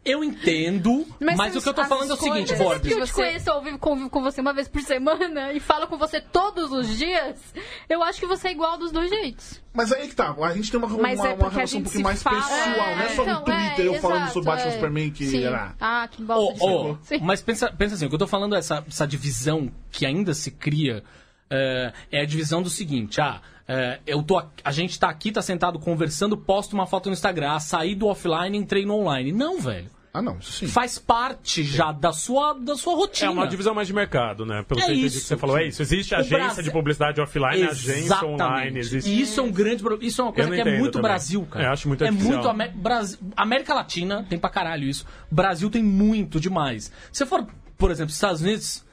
Eu entendo, mas, Mas o que eu tô falando é o seguinte, Mas Que Borges. eu te você- conheço ao vivo, convivo com você uma vez por semana e falo com você todos os dias, eu acho que você é igual dos dois jeitos. Mas aí que tá, a gente tem uma, uma, é uma relação um pouquinho se mais fala- pessoal, não é só no então, Twitter é, eu falando exato, sobre Batman é. Superman que Sim. era. Ah, que ô, saber. Sim. mas pensa, pensa assim, o que eu tô falando é essa, essa divisão que ainda se cria é, é a divisão do seguinte, ah, é, eu tô, aqui- a gente tá aqui, tá sentado conversando, posto uma foto no Instagram, ah, saí do offline, entrei no online. Não, velho. Ah, não, isso sim. Faz parte já da sua, da sua rotina. É uma divisão mais de mercado, né? Pelo É que isso. que você falou, é isso. Existe O agência Brasil- de publicidade offline, agência Exatamente. online. Existe... E isso é um grande problema. Isso é uma coisa que é muito também. Brasil, cara. Eu acho muito É artificial. muito Amé- Brasil- América Latina tem pra caralho isso. Brasil tem muito demais. Se você for, por exemplo, Estados Unidos,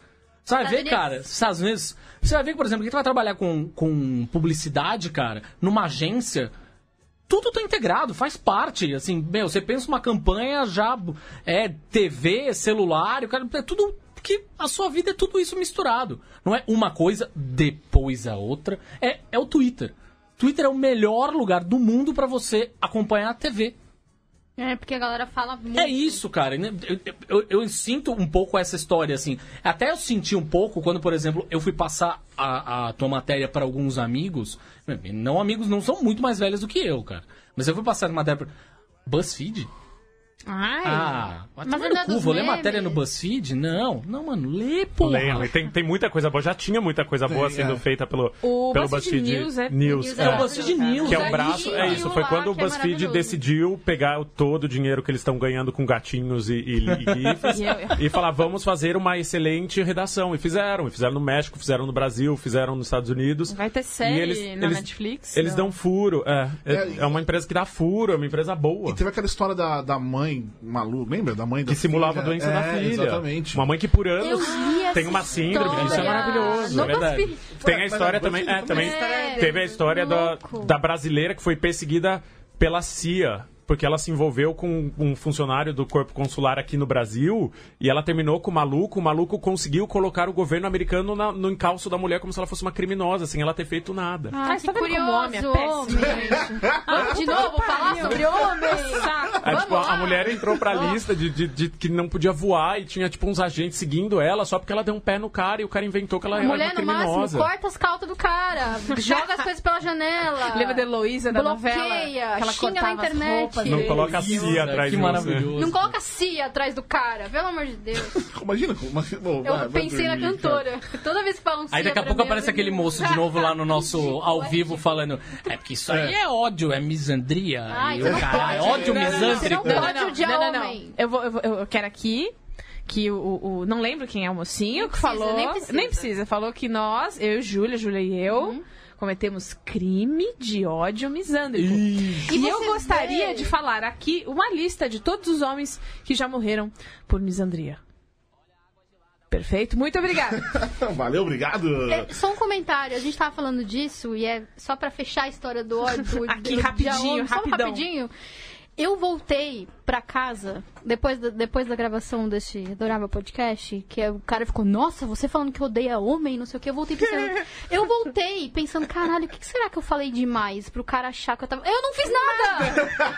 você vai Estados ver, cara, Estados Unidos, você vai ver, por exemplo, que tu vai trabalhar com, com publicidade, cara, numa agência, tudo tá integrado, faz parte. Assim, meu, você pensa uma campanha já é TV, celular, o cara, é tudo que a sua vida é tudo isso misturado. Não é uma coisa depois a outra. É, é o Twitter. Twitter é o melhor lugar do mundo pra você acompanhar a TV. É, porque a galera fala muito. É isso, cara. Eu, eu- eu sinto um pouco essa história, assim. Até eu senti um pouco quando, por exemplo, eu fui passar a, a tua matéria para alguns amigos. Não amigos, não são muito mais velhos do que eu, cara. Mas eu fui passar uma matéria pra... BuzzFeed? Ai. Ah, Mas tomar não é no cu, vou ler matéria no BuzzFeed? Não, não, mano, lê. E tem, tem muita coisa boa. Já tinha muita coisa boa Tem, sendo é. feita pelo, O pelo BuzzFeed BuzzFeed News é- News. É o é. BuzzFeed News. Que é um é braço, é isso. Foi lá, quando o é BuzzFeed decidiu pegar o- todo o dinheiro que eles estão ganhando com gatinhos e, e, e gifs E falar, vamos fazer uma excelente redação. E fizeram. E fizeram no México, fizeram no Brasil, fizeram nos Estados Unidos. Vai ter série eles- na eles- Netflix? Eles Não. dão furo. É, é, É, é uma empresa que dá furo, é uma empresa boa. E teve aquela história da, da mãe maluca, lembra? Da mãe da Que simulava a filha? doença da É, filha. Exatamente. Uma mãe que por anos tem uma síndrome. história. Isso é maravilhoso. No é verdade. BuzzFeed. Tem a história também. É, também É, teve a história da, da brasileira que foi perseguida pela CIA. Porque ela se envolveu com um funcionário do corpo consular aqui no Brasil e ela terminou com o maluco. O maluco conseguiu colocar o governo americano na- no encalço da mulher como se ela fosse uma criminosa, sem ela ter feito nada. Ah, Ah, que tá curioso, homem é péssimo? homem. Vamos de novo falar sobre homens. Saco. Aí, tipo, a mulher entrou pra lista de, de- de que não podia voar e tinha, tipo, uns agentes seguindo ela só porque ela deu um pé no cara e o cara inventou que ela A era mulher, uma no máximo, criminosa. corta as calças do cara, joga as coisas pela janela. Lembra da Heloísa da Bloqueia, novela? Que ela xinga na internet. Roupas Não dele. coloca a CIA atrás que você. maravilhoso. Não coloca cia atrás do cara, pelo amor de Deus. Imagina, imagina bom, Eu vai- vai pensei na dormir, cara. cantora. Toda vez que falam cia Aí daqui a pra pouco mim, aparece eu- aquele moço de novo lá no nosso ao vivo falando É porque isso aí é ódio, é misandria. Ai, E, você não caralho, pode. ódio Não, não, não, você não pode odiar não, não. homem. Eu, vou, eu, vou- eu quero aqui que o, o- o- Não lembro quem é o mocinho que precisa, falou. nem precisa. Falou que nós, eu e Júlia, Júlia e eu, Uhum. Cometemos crime de ódio misândrico. E, E eu gostaria vê- de falar aqui uma lista de todos os homens que já morreram por misandria. Perfeito? Muito obrigada. Valeu, obrigado. É, só um comentário, a gente tava falando disso e é só pra fechar a história do ódio. Aqui, do- rapidinho, de homem, só rapidão. rapidinho. Eu voltei pra casa, depois da, depois da gravação deste adorável podcast, que é- o cara ficou, nossa, você falando que odeia homem, não sei o que, eu voltei pensando. eu voltei pensando, caralho, o que será que eu falei demais pro cara achar que eu tava. Eu não fiz nada!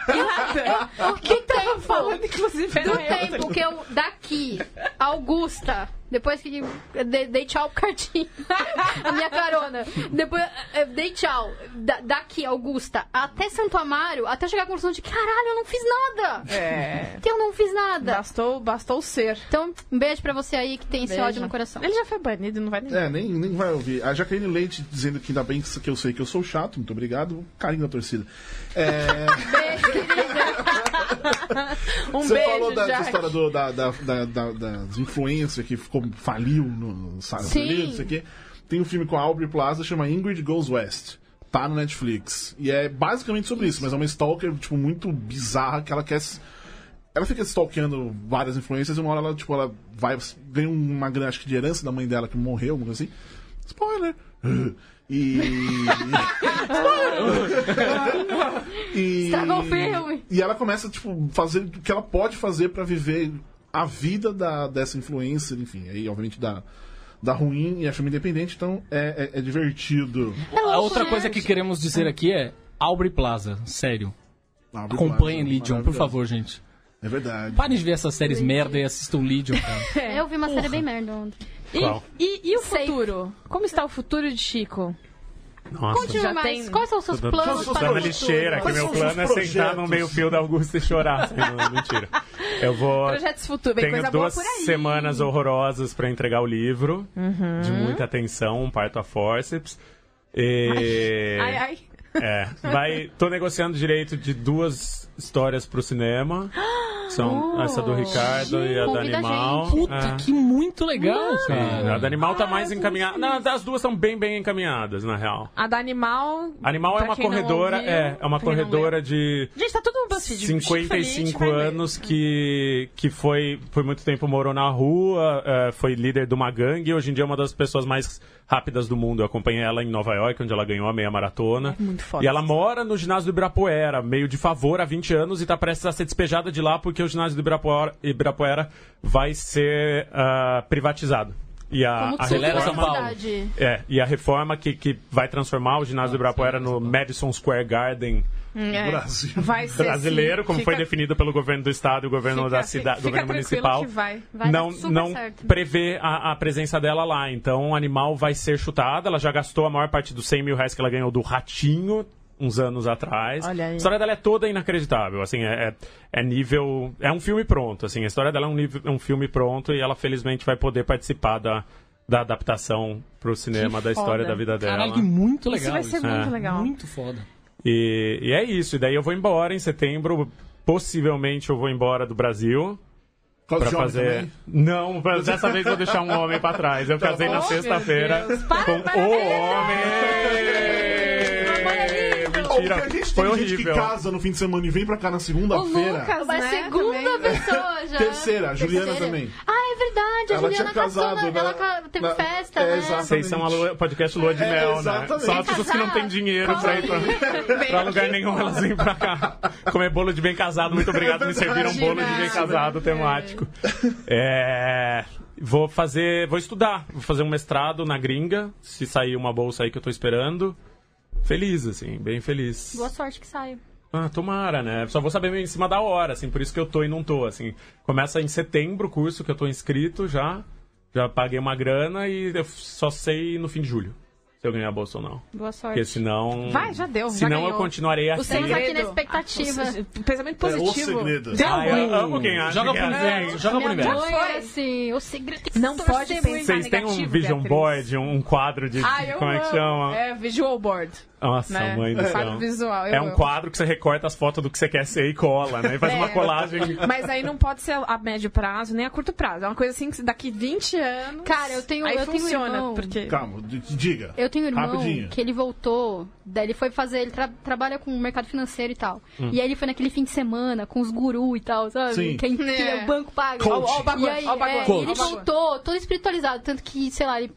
Eu, eu, que tempo? Falando, inclusive, era do eu. tempo que eu, daqui, Augusta, depois que dei, dei tchau pro cartinho, a minha carona, depois eh, dei tchau, da- daqui, Augusta, até Santo Amaro, até chegar à conclusão de caralho, eu não fiz nada. É. Que eu não fiz nada. Bastou, bastou ser. Então, um beijo pra você aí que tem esse ódio no coração. Ele já foi banido, não vai nem. É, nem, nem vai ouvir. A Jaqueline Leite dizendo que ainda bem que eu sei que eu sou chato, muito obrigado. Carinho da torcida. É, Beijo, querida. Um você beijo, falou da, da história do- da, da, da, da- das influências que ficou, faliu no Estados Sim. Não sei o quê. Tem um filme com a Aubrey Plaza chama Ingrid Goes West. Tá no Netflix. E é basicamente sobre isso, mas é uma stalker, tipo, muito bizarra que ela quer. Ela fica stalkeando várias influências e uma hora ela, tipo, ela vai. ganha uma grana, acho que de herança da mãe dela que morreu, alguma coisa assim. Spoiler! E. e. Estragou o filme. E ela começa, tipo, fazer o que ela pode fazer pra viver a vida da, dessa influencer, enfim, aí, obviamente, da, da ruim e a filme independente, então é, é, é divertido. A outra coisa que queremos dizer aqui é Aubrey Plaza, sério. Aubrey Acompanhem Plaza, Legion, por favor, gente. É verdade. Parem de ver essas séries merda e assistam Legion, cara. Eu vi uma série bem merda ontem. E, Qual? e, e o Safe. futuro? Como está o futuro de Chico? Nossa. Continua Já mais. tem- Quais são os seus Tô planos Tô para o a lixeira, que Quais meu plano é sentar no meio fio da Augusta e chorar. Não, mentira. Eu vou. Projetos futuros, vem Tenho coisa boa duas por aí. Uhum. semanas horrorosas pra entregar o livro. De muita atenção, um parto a forceps. E... Ai, ai. É, vai, tô negociando direito de duas histórias pro cinema. São essa do Ricardo e a da a Animal. gente. Puta, É. que muito legal, Sim, cara. a da Animal tá mais encaminhada. Não, as duas estão bem, bem encaminhadas, na real. A da Animal. Animal é uma não corredora, ouviu, é, é uma não corredora de Gente, tá tudo no BuzzFeed. Chico Feliz, 55 vai ler. anos que, que foi por muito tempo morou na rua, eh, foi líder de uma gangue e hoje em dia é uma das pessoas mais rápidas do mundo. Eu acompanhei ela em Nova York, onde ela ganhou a meia maratona. É muito foda. E ela mora no ginásio do Ibirapuera, meio de favor há 20 anos e tá prestes a ser despejada de lá porque o ginásio do Ibirapuera, Ibirapuera vai ser ah, privatizado. E a, a Acelera São reforma, é, e a reforma que, que vai transformar o ginásio do Ibirapuera no Madison Square Garden É. Brasil. Ser brasileiro, sim. como Fica- foi definido pelo governo do estado e o governo fica- da cidade, governo municipal. que vai. Vai não não certo. prevê a, a presença dela lá. Então o animal vai ser chutado. Ela já gastou a maior parte dos 100 mil reais que ela ganhou do ratinho uns anos atrás. Olha aí. A história dela é toda inacreditável, assim, é, é- é nível... É um filme pronto, assim, a história dela é um, nível- um filme pronto e ela, felizmente, vai poder participar da, da adaptação pro cinema Que da história foda. da vida dela. Caralho, que muito legal. Isso vai ser muito É. legal. Muito foda. E, e é isso. E daí eu vou embora em setembro. Possivelmente eu vou embora do Brasil. Homem fazer. também? Não, dessa vez vou deixar um homem pra trás. Eu casei na sexta-feira com Para, o para, homem! Mentira, porque a gente foi tem gente que horrível. casa no fim de semana e vem pra cá na segunda-feira. Lucas, Mas né? segunda também. pessoa já. Terceira, a Juliana Terceira. também. Ah, é verdade. A Ela Juliana tinha casado, casou, na- ela né? ca- teve Na- festa, é, né? exato. Vocês são a lua, podcast Lua de É, Mel, né? exatamente. Só as pessoas que não têm dinheiro pra ir pra, pra lugar nenhum, elas vêm pra cá comer bolo de bem casado. Muito obrigado, me serviram um bolo de bem casado temático. É, vou fazer, vou estudar, vou fazer um mestrado na gringa, se sair uma bolsa aí que eu tô esperando. Feliz, assim, bem feliz. Boa sorte que saia. Ah, tomara, né? Só vou saber meio em cima da hora, assim, por isso que eu tô e não tô, assim. Começa em setembro o curso que eu tô inscrito já. Já paguei uma grana e eu só sei no fim de julho se eu ganhar a bolsa ou não. Boa sorte. Porque senão. Vai, já deu, já Senão eu ganhou. continuarei O assim. Estamos aqui na expectativa. O pensamento É o positivo. segredo. Ah, eu amo quem acha Joga pro é universo. assim. Joga pro universo. é assim, o segredo tem que Não pode muito. pensar Vocês têm um vision Beatriz. board, um quadro de. Ah, eu como é que chama? É, visual board. Nossa, né? mãe do céu. Quadro visual. eu É um amo. quadro que você recorta as fotos do que você quer ser e cola, né? E faz uma É. colagem. Mas aí não pode ser a médio prazo, nem a curto prazo. É uma coisa assim que daqui 20 anos. Cara, eu tenho- aí eu tenho funciona, irmão. porque. Calma, diga. Eu tenho um irmão Rapidinho. que ele voltou, daí ele foi fazer, ele tra- trabalha com o mercado financeiro e tal. E aí ele foi naquele fim de semana com os gurus e tal, sabe? Sim. Quem, que É. o banco paga. Coach. Ó, ó o bagulho, E aí, ó o bagulho. é, ele voltou todo espiritualizado, tanto que, sei lá, ele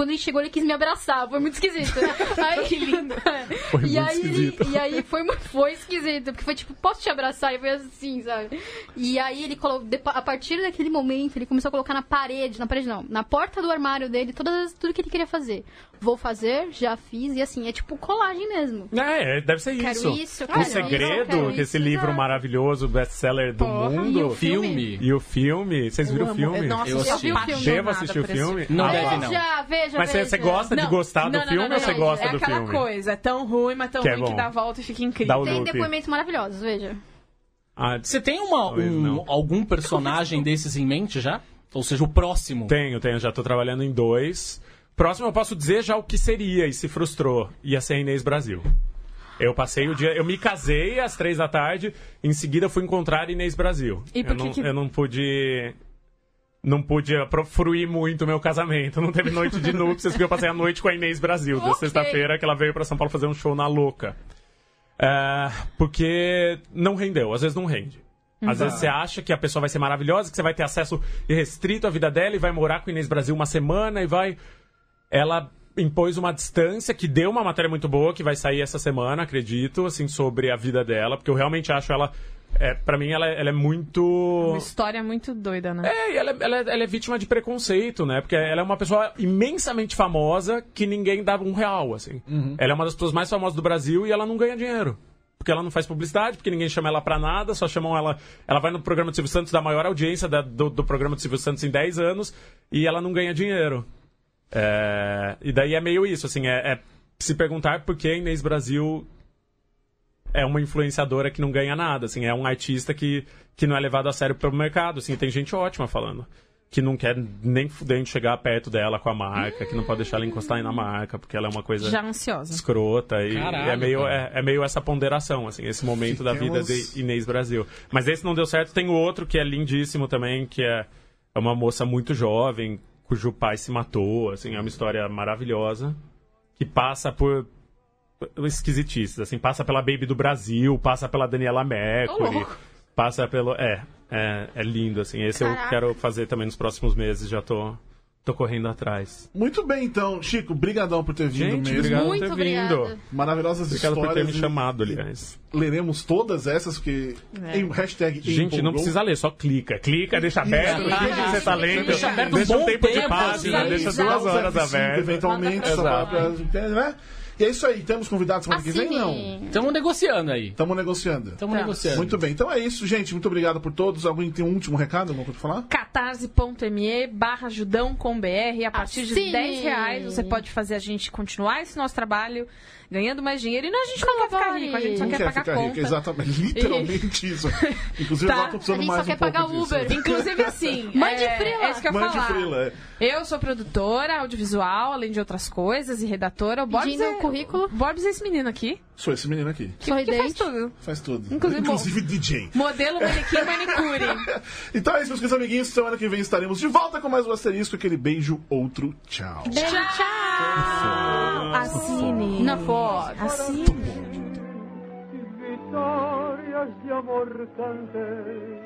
quando ele chegou, ele quis me abraçar. Foi muito esquisito. Né? Aí, que lindo. Foi e, muito aí, esquisito. Ele, e aí foi, foi esquisito. Porque foi tipo, posso te abraçar? E foi assim, sabe? E aí ele colocou. A partir daquele momento, ele começou a colocar na parede, na parede não, na porta do armário dele, todas, as- tudo que ele queria fazer. Vou fazer, já fiz, e assim, é tipo colagem mesmo. É, deve ser Quero isso. isso, o quero segredo, isso, quero que esse isso, livro exato. maravilhoso, best-seller do Porra, mundo. e o Filme. E o filme, vocês viram o filme? Nossa, Eu assisti. sou apaixonada Devo assistir o filme? Não Ah, deve, não. Veja, veja, Mas você, veja. você gosta de Não, gostar do não, não, filme não, ou você não, gosta é do aquela filme? coisa, é tão ruim, mas tão Que é ruim que bom. dá a volta e fica incrível. o Tem depoimentos maravilhosos, veja. Ah, Você tem uma, um- não. algum personagem desses em mente já? Ou seja, o próximo? tenho, tenho, já tô trabalhando em dois. Próximo eu posso dizer já o que seria e se frustrou. Ia ser a Inês Brasil. Eu passei o dia. Eu me casei às três da tarde, em seguida fui encontrar a Inês Brasil. E por eu, que não, que- eu não pude. Não pude fruir muito o meu casamento. Não teve noite de núpcias, porque eu passei a noite com a Inês Brasil, da Ok. sexta-feira, que ela veio pra São Paulo fazer um show na louca. É, porque não rendeu, às vezes não rende. Às vezes você acha que a pessoa vai ser maravilhosa, que você vai ter acesso irrestrito à vida dela e vai morar com a Inês Brasil uma semana e vai. Ela impôs uma distância que deu uma matéria muito boa que vai sair essa semana, acredito, assim, sobre a vida dela, porque eu realmente acho ela. É, para mim, ela, ela é muito. Uma história muito doida, né? É, e ela, ela, ela é vítima de preconceito, né? Porque ela é uma pessoa imensamente famosa que ninguém dá um real, assim. Ela é uma das pessoas mais famosas do Brasil e ela não ganha dinheiro. Porque ela não faz publicidade, porque ninguém chama ela pra nada, só chamam ela. Ela vai no programa do Silvio Santos, da maior audiência da- do, do programa do Silvio Santos em 10 anos, e ela não ganha dinheiro. É, e daí é meio isso, assim, é, é se perguntar por que a Inês Brasil é uma influenciadora que não ganha nada, assim, é um artista que, que não é levado a sério pelo mercado, assim, tem gente ótima falando. Que não quer nem fudendo chegar perto dela com a marca, que não pode deixar ela encostar aí na marca, porque ela é uma coisa Já ansiosa. escrota e, Caralho, e é, meio, é, é meio essa ponderação, assim, esse momento da vida de Inês Brasil. Mas esse não deu certo, tem o outro que é lindíssimo também, que é, é uma moça muito jovem, cujo pai se matou, assim, é uma história maravilhosa, que passa por esquisitices, assim, passa pela Baby do Brasil, passa pela Daniela Mercury, passa pelo... É, é, é lindo, assim, esse eu Caraca. quero fazer também nos próximos meses, já tô, tô correndo atrás. Muito bem, então. Chico, brigadão por ter vindo Gente, mesmo. obrigado por Muito ter obrigada. vindo. Maravilhosas Obrigado histórias. por ter me chamado, aliás. Leremos todas essas, porque É. em hashtag Gente, não empolgou. precisa ler, só clica. Clica, deixa aberto, Clica. que você tá lendo. Deixa aberto um Deixa um bom tempo de tempo, página, assim. deixa duas horas F5, aberto. Eventualmente, só pra- né? E é isso aí. Temos convidados semana que vem? Não. Assine. Estamos negociando aí. Estamos negociando. Estamos Tá. negociando. Muito bem. Então é isso, gente. Muito obrigado por todos. Alguém tem um último recado? Alguma coisa pra falar? catarse.me barra judão com BR. A partir de Assine. 10 reais você pode fazer a gente continuar esse nosso trabalho ganhando mais dinheiro. E não, a gente não quer ficar rico, a gente só Não quer quer pagar ficar conta. rico. Exatamente. Literalmente isso. Inclusive, Tá. agora tô precisando A gente mais só um quer pouco pagar disso. Uber. Inclusive assim, Mande é, frila. é isso que eu ia Mande falar. frila, é. Eu sou produtora audiovisual, além de outras coisas, e redatora. O Borbs é, o currículo. o Borbs é esse menino aqui, Sou esse menino aqui. que, que faz tudo. Faz tudo. Inclusive, Inclusive DJ. Modelo, manequim, manicure. Então é isso, meus queridos amiguinhos. Semana que vem estaremos de volta com mais um asterisco. Aquele beijo, outro tchau. Beijo, tchau. Assine. Na foto. Assine. Victorias de amor.